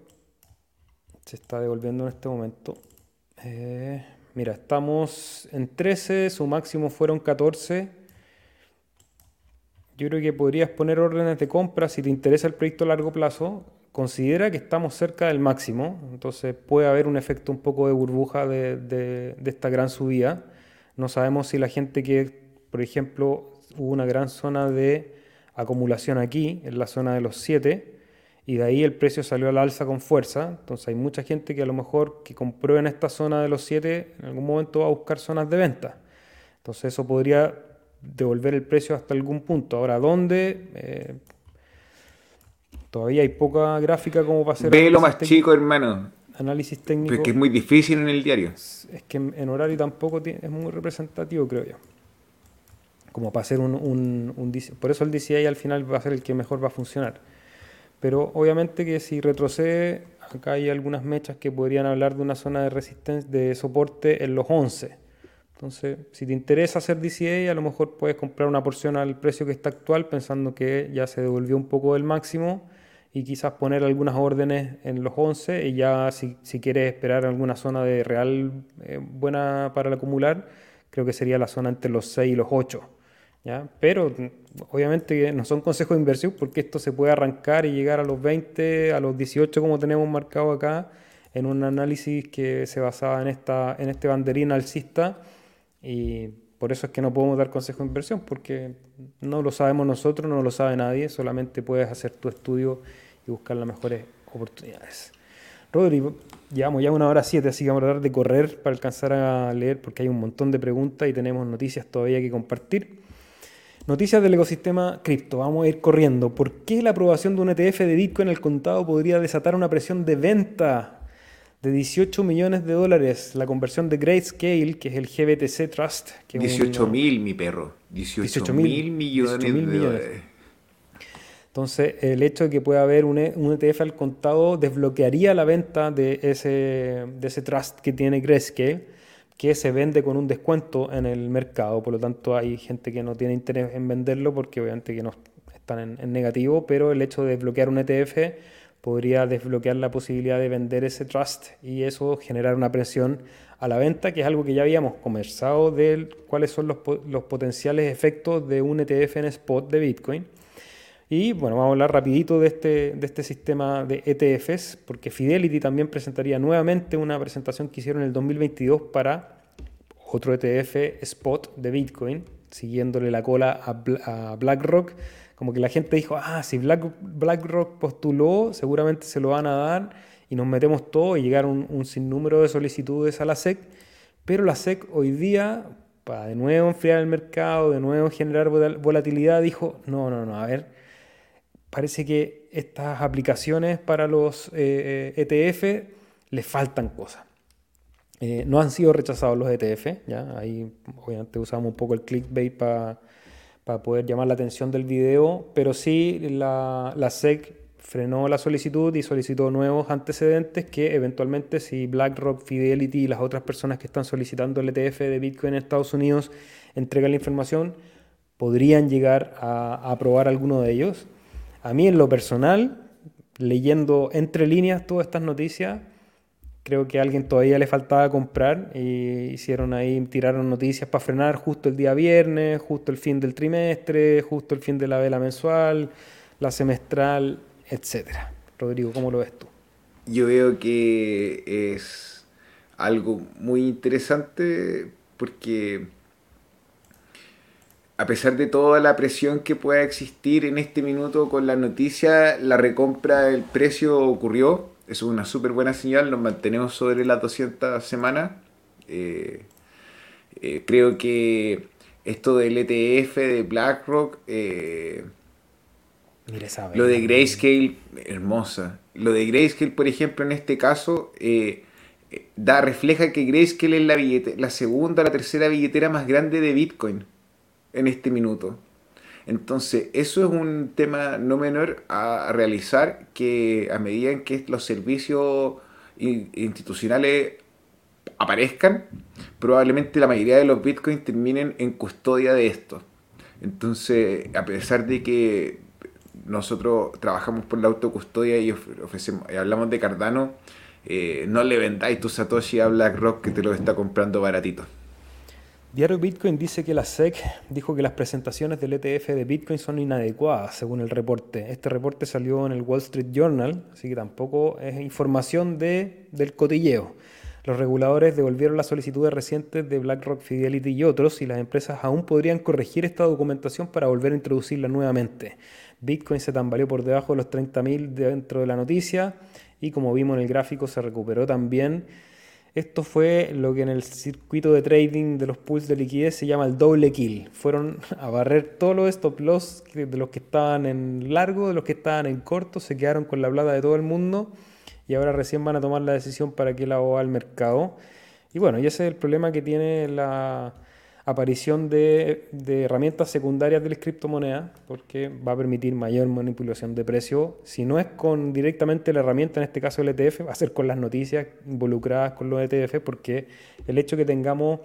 Se está devolviendo en este momento. Eh, Mira, estamos en 13, su máximo fueron 14. Yo creo que podrías poner órdenes de compra si te interesa el proyecto a largo plazo. Considera que estamos cerca del máximo, entonces puede haber un efecto un poco de burbuja de, esta gran subida. No sabemos si la gente que, por ejemplo, hubo una gran zona de acumulación aquí, en la zona de los 7, y de ahí el precio salió al alza con fuerza. Entonces hay mucha gente que a lo mejor que compró en esta zona de los 7 en algún momento va a buscar zonas de venta. Entonces eso podría devolver el precio hasta algún punto. Ahora, ¿dónde? Eh, todavía hay poca gráfica como para hacer... Ve lo más chico, hermano. Análisis técnico. Porque es muy difícil en el diario. Es, que en, horario tampoco es muy representativo, creo yo. Como para hacer un, un, un... Por eso el DCI al final va a ser el que mejor va a funcionar. Pero obviamente que si retrocede, acá hay algunas mechas que podrían hablar de una zona de resistencia, de soporte en los 11. Entonces, si te interesa hacer DCA, a lo mejor puedes comprar una porción al precio que está actual, pensando que ya se devolvió un poco del máximo y quizás poner algunas órdenes en los 11 y ya si, si quieres esperar alguna zona de real eh, buena para acumular, creo que sería la zona entre los 6 y los 8. ¿Ya? Pero obviamente no son consejos de inversión porque esto se puede arrancar y llegar a los 20, a los 18 como tenemos marcado acá, en un análisis que se basaba en, esta, en este banderín alcista y por eso es que no podemos dar consejos de inversión porque no lo sabemos nosotros, no lo sabe nadie, solamente puedes hacer tu estudio y buscar las mejores oportunidades. Rodri, llevamos ya una hora siete, así que vamos a tratar de correr para alcanzar a leer porque hay un montón de preguntas y tenemos noticias todavía que compartir. Noticias del ecosistema cripto. Vamos a ir corriendo. ¿Por qué la aprobación de un ETF de Bitcoin al contado podría desatar una presión de venta de 18 millones de dólares? La conversión de Grayscale, que es el GBTC Trust. 18 mil, mi perro. 18 mil millones, de dólares. Entonces, el hecho de que pueda haber un, ETF al contado desbloquearía la venta de ese, de ese trust que tiene Grayscale que se vende con un descuento en el mercado, por lo tanto hay gente que no tiene interés en venderlo porque obviamente que no están en, negativo, pero el hecho de desbloquear un ETF podría desbloquear la posibilidad de vender ese trust y eso generar una presión a la venta, que es algo que ya habíamos conversado de cuáles son los, los potenciales efectos de un ETF en spot de Bitcoin. Y bueno, vamos a hablar rapidito de este, de este sistema de ETFs, porque Fidelity también presentaría nuevamente una presentación que hicieron en el 2022 para otro ETF spot de Bitcoin, siguiéndole la cola a, BlackRock. Como que la gente dijo, ah, si Black, BlackRock postuló, seguramente se lo van a dar y nos metemos todo y llegaron un, un sinnúmero de solicitudes a la SEC. Pero la SEC hoy día, para de nuevo enfriar el mercado, de nuevo generar volatilidad, dijo, no, no, no, a ver, parece que estas aplicaciones para los eh, ETF eh, e les faltan cosas. Eh, no han sido rechazados los ETF, ¿ya? ahí obviamente usamos un poco el clickbait para poder llamar la atención del video, pero sí la SEC frenó la solicitud y solicitó nuevos antecedentes que eventualmente si BlackRock, Fidelity y las otras personas que están solicitando el ETF de Bitcoin en Estados Unidos entregan la información, podrían llegar a aprobar alguno de ellos. A mí en lo personal, leyendo entre líneas todas estas noticias, Creo que a alguien todavía le faltaba comprar y hicieron ahí, tiraron noticias para frenar justo el día viernes, justo el fin del trimestre, justo el fin de la vela mensual, la semestral, etcétera. Rodrigo, ¿cómo lo ves tú? Yo veo que es algo muy interesante porque a pesar de toda la presión que pueda existir en este minuto con la noticia, la recompra del precio ocurrió es una súper buena señal, nos mantenemos sobre las 200 semanas. Eh, eh, creo que esto del ETF de BlackRock, eh, lo de Grayscale, hermosa. Lo de Grayscale, por ejemplo, en este caso, da, refleja que Grayscale es la, la segunda o la tercera billetera más grande de Bitcoin en este minuto. Entonces, eso es un tema no menor a realizar que a medida que los servicios institucionales aparezcan, probablemente la mayoría de los bitcoins terminen en custodia de esto. Entonces, a pesar de que nosotros trabajamos por la autocustodia y ofrecemos, hablamos de Cardano, eh, no le vendáis tu Satoshi a BlackRock que te lo está comprando baratito. Diario Bitcoin dice que la SEC dijo que las presentaciones del ETF de Bitcoin son inadecuadas, según el reporte. Este reporte salió en el Wall Street Journal, así que tampoco es información de, del cotilleo. Los reguladores devolvieron las solicitudes recientes de BlackRock, Fidelity y otros y las empresas aún podrían corregir esta documentación para volver a introducirla nuevamente. Bitcoin se tambaleó por debajo de los 30.000 dentro de la noticia y como vimos en el gráfico se recuperó también esto fue lo que en el circuito de trading de los pools de liquidez se llama el doble kill. Fueron a barrer todos los stop loss de los que estaban en largo, de los que estaban en corto, se quedaron con la plata de todo el mundo y ahora recién van a tomar la decisión para que la va al mercado. Y bueno, y ese es el problema que tiene la, aparición de, herramientas secundarias de las criptomonedas, porque va a permitir mayor manipulación de precio. Si no es con directamente la herramienta, en este caso el ETF, va a ser con las noticias involucradas con los ETF, porque el hecho que tengamos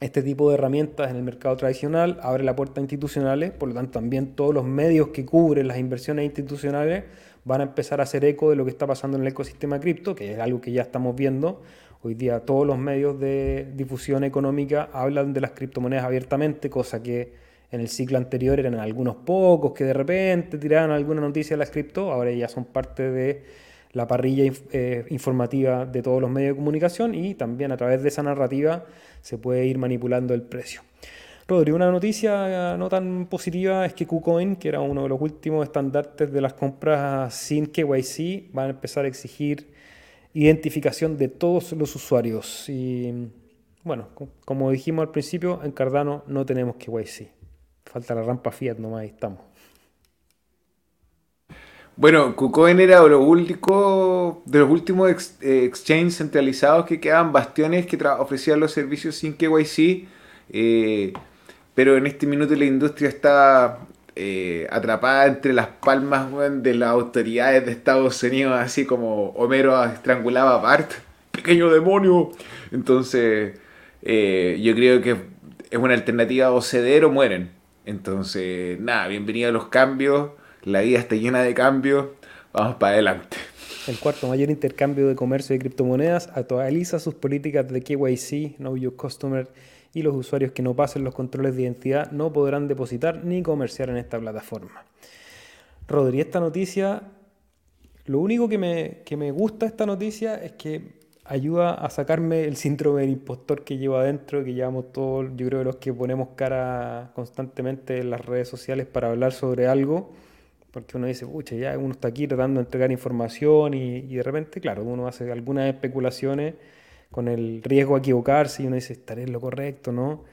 este tipo de herramientas en el mercado tradicional abre la puerta a institucionales, por lo tanto también todos los medios que cubren las inversiones institucionales van a empezar a hacer eco de lo que está pasando en el ecosistema cripto, que es algo que ya estamos viendo Hoy día todos los medios de difusión económica hablan de las criptomonedas abiertamente, cosa que en el ciclo anterior eran algunos pocos que de repente tiraban alguna noticia de las cripto, ahora ya son parte de la parrilla eh, informativa de todos los medios de comunicación y también a través de esa narrativa se puede ir manipulando el precio. Rodri, una noticia no tan positiva es que KuCoin, que era uno de los últimos estandartes de las compras sin KYC, van a empezar a exigir identificación de todos los usuarios. Y bueno, como dijimos al principio, en Cardano no tenemos KYC. Falta la rampa Fiat nomás, ahí estamos. Bueno, KuCoin era lo único, de los últimos eh, exchanges centralizados que quedaban bastiones que ofrecían los servicios sin KYC. Eh, pero en este minuto la industria está eh, atrapada entre las palmas de las autoridades de Estados Unidos, así como Homero estrangulaba a Bart, pequeño demonio. Entonces, eh, yo creo que es una alternativa o ceder o mueren. Entonces, nada, bienvenido a los cambios, la vida está llena de cambios, vamos para adelante. El cuarto mayor intercambio de comercio de criptomonedas actualiza sus políticas de KYC, Know Your Customer y los usuarios que no pasen los controles de identidad no podrán depositar ni comerciar en esta plataforma. Rodri, esta noticia, lo único que me, que me gusta esta noticia es que ayuda a sacarme el síndrome del impostor que llevo adentro, que llevamos todos, yo creo, los que ponemos cara constantemente en las redes sociales para hablar sobre algo, porque uno dice, pucha, ya uno está aquí tratando de entregar información y, y de repente, claro, uno hace algunas especulaciones con el riesgo de equivocarse y uno dice, estaré en lo correcto, ¿no?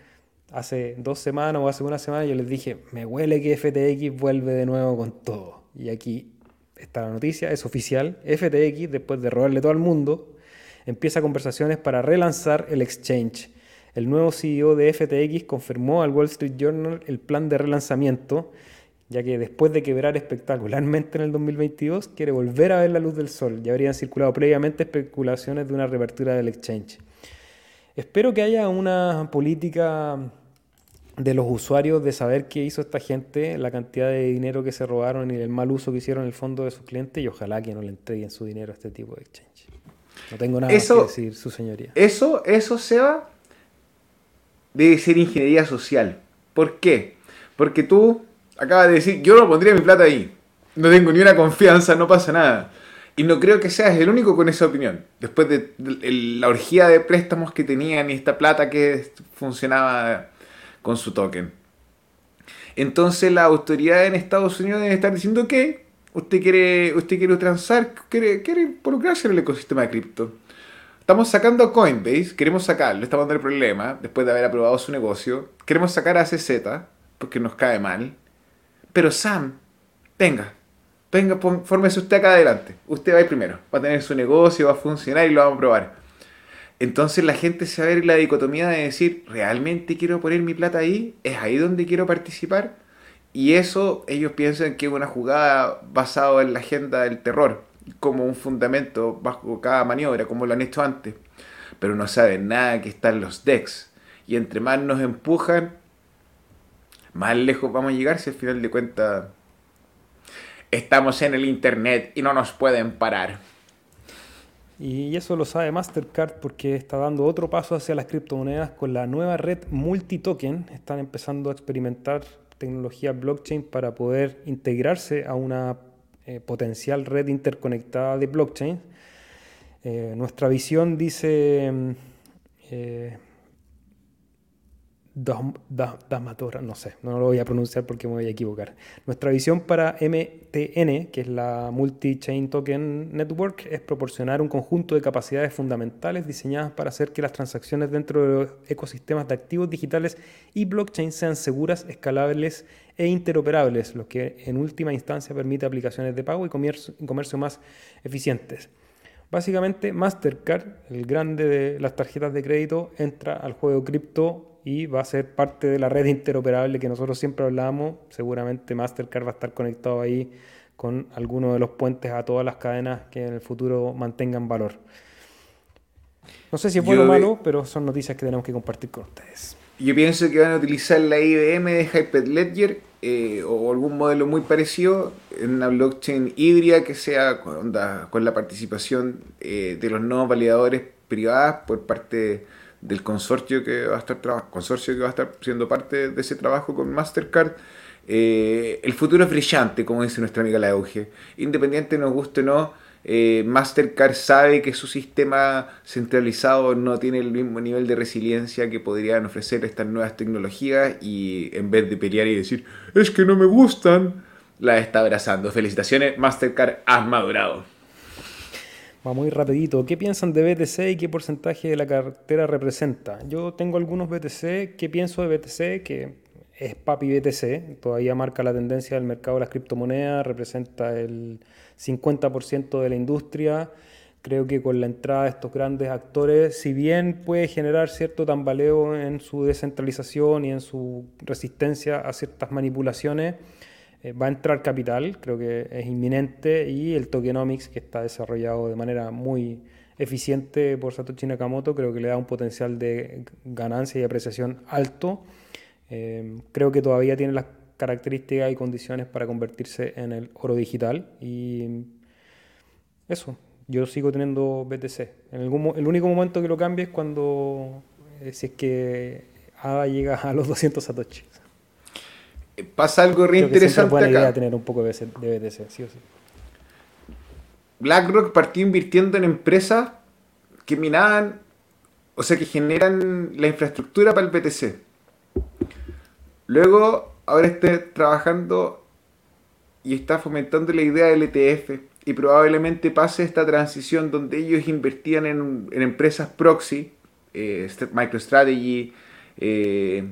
Hace dos semanas o hace una semana yo les dije, me huele que FTX vuelve de nuevo con todo. Y aquí está la noticia, es oficial. FTX, después de robarle todo al mundo, empieza conversaciones para relanzar el exchange. El nuevo CEO de FTX confirmó al Wall Street Journal el plan de relanzamiento ya que después de quebrar espectacularmente en el 2022, quiere volver a ver la luz del sol. Ya habrían circulado previamente especulaciones de una reapertura del exchange. Espero que haya una política de los usuarios de saber qué hizo esta gente, la cantidad de dinero que se robaron y el mal uso que hicieron en el fondo de sus clientes y ojalá que no le entreguen su dinero a este tipo de exchange. No tengo nada que decir, su señoría. Eso, eso, Seba, debe ser ingeniería social. ¿Por qué? Porque tú acabas de decir, yo no pondría mi plata ahí. No tengo ni una confianza, no pasa nada. Y no creo que seas el único con esa opinión. Después de, la orgía de préstamos que tenían y esta plata que funcionaba con su token. Entonces la autoridad en Estados Unidos debe estar diciendo que usted quiere, usted quiere transar, quiere, quiere involucrarse en el ecosistema de cripto. Estamos sacando a Coinbase, queremos sacarlo, estamos dando el problema, después de haber aprobado su negocio. Queremos sacar a CZ, porque nos cae mal. Pero Sam, venga, venga, fórmese usted acá adelante. Usted va a ir primero, va a tener su negocio, va a funcionar y lo vamos a probar. Entonces la gente se va a ver la dicotomía de decir, ¿realmente quiero poner mi plata ahí? ¿Es ahí donde quiero participar? Y eso ellos piensan que es una jugada basada en la agenda del terror, como un fundamento bajo cada maniobra, como lo han hecho antes. Pero no saben nada que están los decks. Y entre más nos empujan, más lejos vamos a llegar si al final de cuentas estamos en el Internet y no nos pueden parar. Y eso lo sabe Mastercard porque está dando otro paso hacia las criptomonedas con la nueva red multitoken. Están empezando a experimentar tecnología blockchain para poder integrarse a una eh, potencial red interconectada de blockchain. Eh, nuestra visión dice mm, eh, Damatora, no sé, no lo voy a pronunciar porque me voy a equivocar. Nuestra visión para MTN, que es la Multi-Chain Token Network, es proporcionar un conjunto de capacidades fundamentales diseñadas para hacer que las transacciones dentro de los ecosistemas de activos digitales y blockchain sean seguras, escalables e interoperables, lo que en última instancia permite aplicaciones de pago y comercio más eficientes. Básicamente, Mastercard, el grande de las tarjetas de crédito, entra al juego cripto y va a ser parte de la red interoperable que nosotros siempre hablamos. Seguramente Mastercard va a estar conectado ahí con alguno de los puentes a todas las cadenas que en el futuro mantengan valor. No sé si es bueno o malo, pero son noticias que tenemos que compartir con ustedes. Yo pienso que van a utilizar la IBM de Hyperledger eh, o algún modelo muy parecido en una blockchain híbrida que sea con, la participación eh, de los nuevos validadores privadas por parte del consorcio que va a estar consorcio que va a estar siendo parte de ese trabajo con Mastercard. Eh, el futuro es brillante, como dice nuestra amiga la Euge. Independiente nos guste o no, eh, Mastercard sabe que su sistema centralizado no tiene el mismo nivel de resiliencia que podrían ofrecer estas nuevas tecnologías y en vez de pelear y decir, es que no me gustan, la está abrazando. Felicitaciones, Mastercard, has madurado. Va muy rapidito. ¿Qué piensan de BTC y qué porcentaje de la cartera representa? Yo tengo algunos BTC. ¿Qué pienso de BTC? Que es papi BTC. Todavía marca la tendencia del mercado de las criptomonedas. Representa el 50% de la industria. Creo que con la entrada de estos grandes actores, si bien puede generar cierto tambaleo en su descentralización y en su resistencia a ciertas manipulaciones, eh, va a entrar capital, creo que es inminente, y el tokenomics, que está desarrollado de manera muy eficiente por Satoshi Nakamoto, creo que le da un potencial de ganancia y apreciación alto. Eh, creo que todavía tiene las características y condiciones para convertirse en el oro digital. Y eso, yo sigo teniendo BTC. En el único momento que lo cambie es cuando, eh, si es que ADA llega a los 200 Satoshi pasa algo re interesante. buena idea tener un poco de BTC, sí o sí. BlackRock partió invirtiendo en empresas que minaban, o sea, que generan la infraestructura para el BTC. Luego, ahora está trabajando y está fomentando la idea del ETF y probablemente pase esta transición donde ellos invertían en, empresas proxy, eh, MicroStrategy, eh,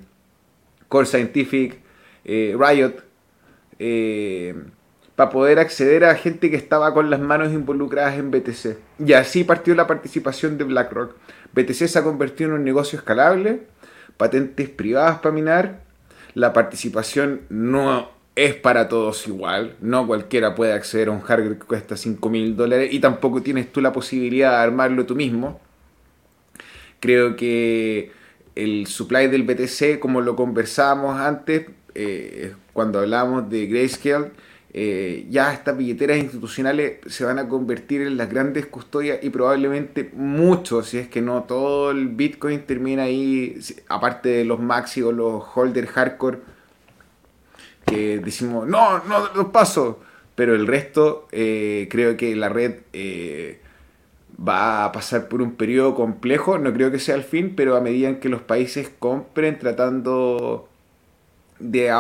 Core Scientific, eh, Riot, para poder acceder a gente que estaba con las manos involucradas en BTC. Y así partió la participación de BlackRock. BTC se ha convertido en un negocio escalable, patentes privadas para minar, la participación no es para todos igual, no cualquiera puede acceder a un hardware que cuesta 5 mil dólares y tampoco tienes tú la posibilidad de armarlo tú mismo. Creo que el supply del BTC, como lo conversábamos antes, eh, cuando hablamos de Grayscale, eh, ya estas billeteras institucionales se van a convertir en las grandes custodias y probablemente muchos, si es que no todo el Bitcoin termina ahí, aparte de los maxi o los holder hardcore, que decimos, no, no los paso, pero el resto eh, creo que la red eh, va a pasar por un periodo complejo, no creo que sea el fin, pero a medida que los países compren tratando de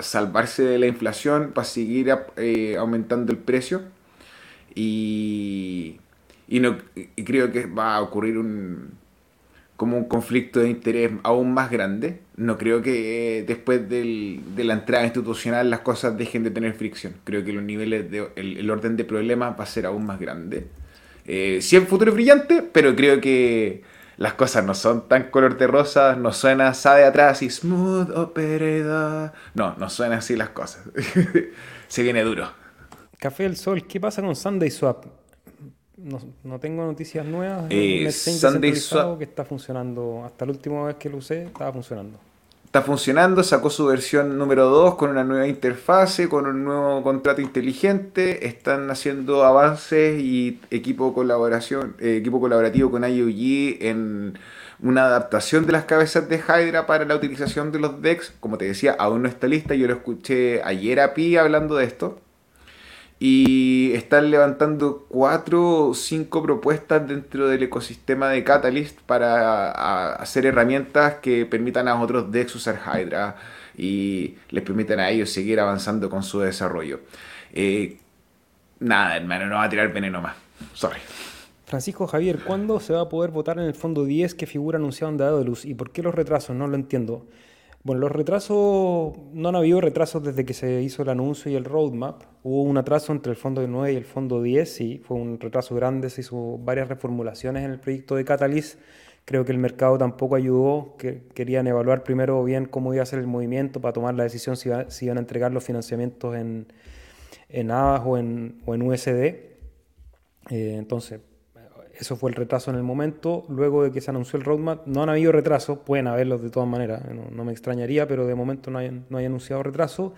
salvarse de la inflación para seguir eh, aumentando el precio. Y, y, no, creo que va a ocurrir un como un conflicto de interés aún más grande. No creo que eh, después del, de la entrada institucional las cosas dejen de tener fricción. Creo que los niveles de, el, orden de problemas va a ser aún más grande. Eh, sí, el futuro es brillante, pero creo que las cosas no son tan color de rosa, no suena sa de atrás y smooth operator. No, no suena así las cosas. Se viene duro. Café del Sol, ¿qué pasa con Sunday Swap? No, no tengo noticias nuevas. Eh, Sunday Swap que está funcionando. Hasta la última vez que lo usé, estaba funcionando está funcionando, sacó su versión número 2 con una nueva interfase, con un nuevo contrato inteligente, están haciendo avances y equipo colaboración, eh, equipo colaborativo con IOG en una adaptación de las cabezas de Hydra para la utilización de los decks, como te decía, aún no está lista, yo lo escuché ayer a Pi hablando de esto y están levantando cuatro o cinco propuestas dentro del ecosistema de Catalyst para hacer herramientas que permitan a otros decks usar Hydra y les permitan a ellos seguir avanzando con su desarrollo. Eh, nada, hermano, no va a tirar veneno más. Sorry. Francisco Javier, ¿cuándo se va a poder votar en el fondo 10 que figura anunciado en Dado Luz? ¿Y por qué los retrasos? No lo entiendo. Bueno, los retrasos, no han habido retrasos desde que se hizo el anuncio y el roadmap. Hubo un atraso entre el fondo 9 y el fondo 10, sí, fue un retraso grande, se hizo varias reformulaciones en el proyecto de Catalyst. Creo que el mercado tampoco ayudó, que querían evaluar primero bien cómo iba a ser el movimiento para tomar la decisión si, iban a entregar los financiamientos en, en o en, USD. Eh, entonces, eso fue el retraso en el momento. Luego de que se anunció el roadmap, no han habido retrasos, pueden haberlos de todas maneras, no, me extrañaría, pero de momento no hay, no hay anunciado retraso.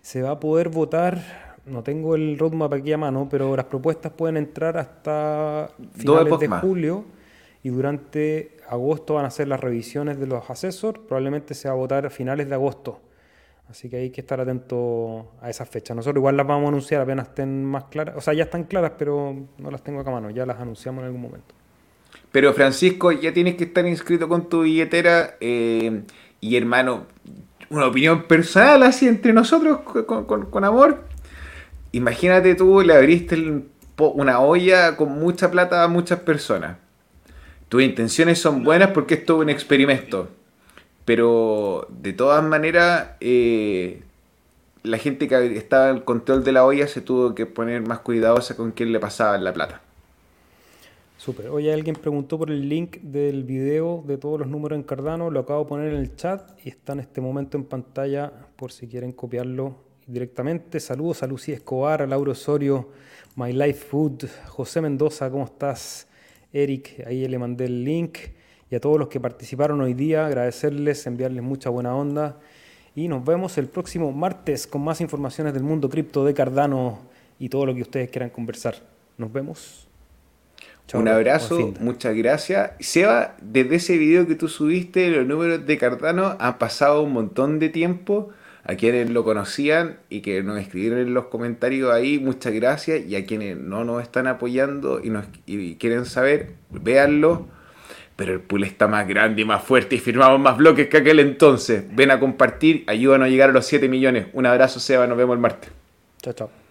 Se va a poder votar, no tengo el roadmap aquí a mano, pero las propuestas pueden entrar hasta finales de julio y durante agosto van a ser las revisiones de los asesores, probablemente se va a votar a finales de agosto. Así que hay que estar atento a esas fechas. Nosotros igual las vamos a anunciar apenas estén más claras. O sea, ya están claras, pero no las tengo acá a mano. Ya las anunciamos en algún momento. Pero Francisco, ya tienes que estar inscrito con tu billetera. Eh, y hermano, una opinión personal así entre nosotros con, amor. Imagínate tú, le abriste una olla con mucha plata a muchas personas. Tus intenciones son buenas porque es todo un experimento pero de todas maneras, eh, la gente que estaba en control de la olla se tuvo que poner más cuidadosa con quién le pasaba la plata. Súper. Oye, alguien preguntó por el link del video de todos los números en Cardano. Lo acabo de poner en el chat y está en este momento en pantalla por si quieren copiarlo directamente. Saludos a Lucía Escobar, a Lauro Osorio, My Life Food, José Mendoza, ¿cómo estás? Eric, ahí le mandé el link y a todos los que participaron hoy día, agradecerles, enviarles mucha buena onda y nos vemos el próximo martes con más informaciones del mundo cripto de Cardano y todo lo que ustedes quieran conversar. Nos vemos. Un abrazo, muchas gracias. Seba, desde ese video que tú subiste, los números de Cardano han pasado un montón de tiempo. A quienes lo conocían y que nos escribieron en los comentarios ahí, muchas gracias. Y a quienes no nos están apoyando y, nos, y quieren saber, véanlo pero el pool está más grande y más fuerte y firmamos más bloques que aquel entonces. Ven a compartir, ayúdanos a llegar a los 7 millones. Un abrazo, Seba, nos vemos el martes. Chao, chao.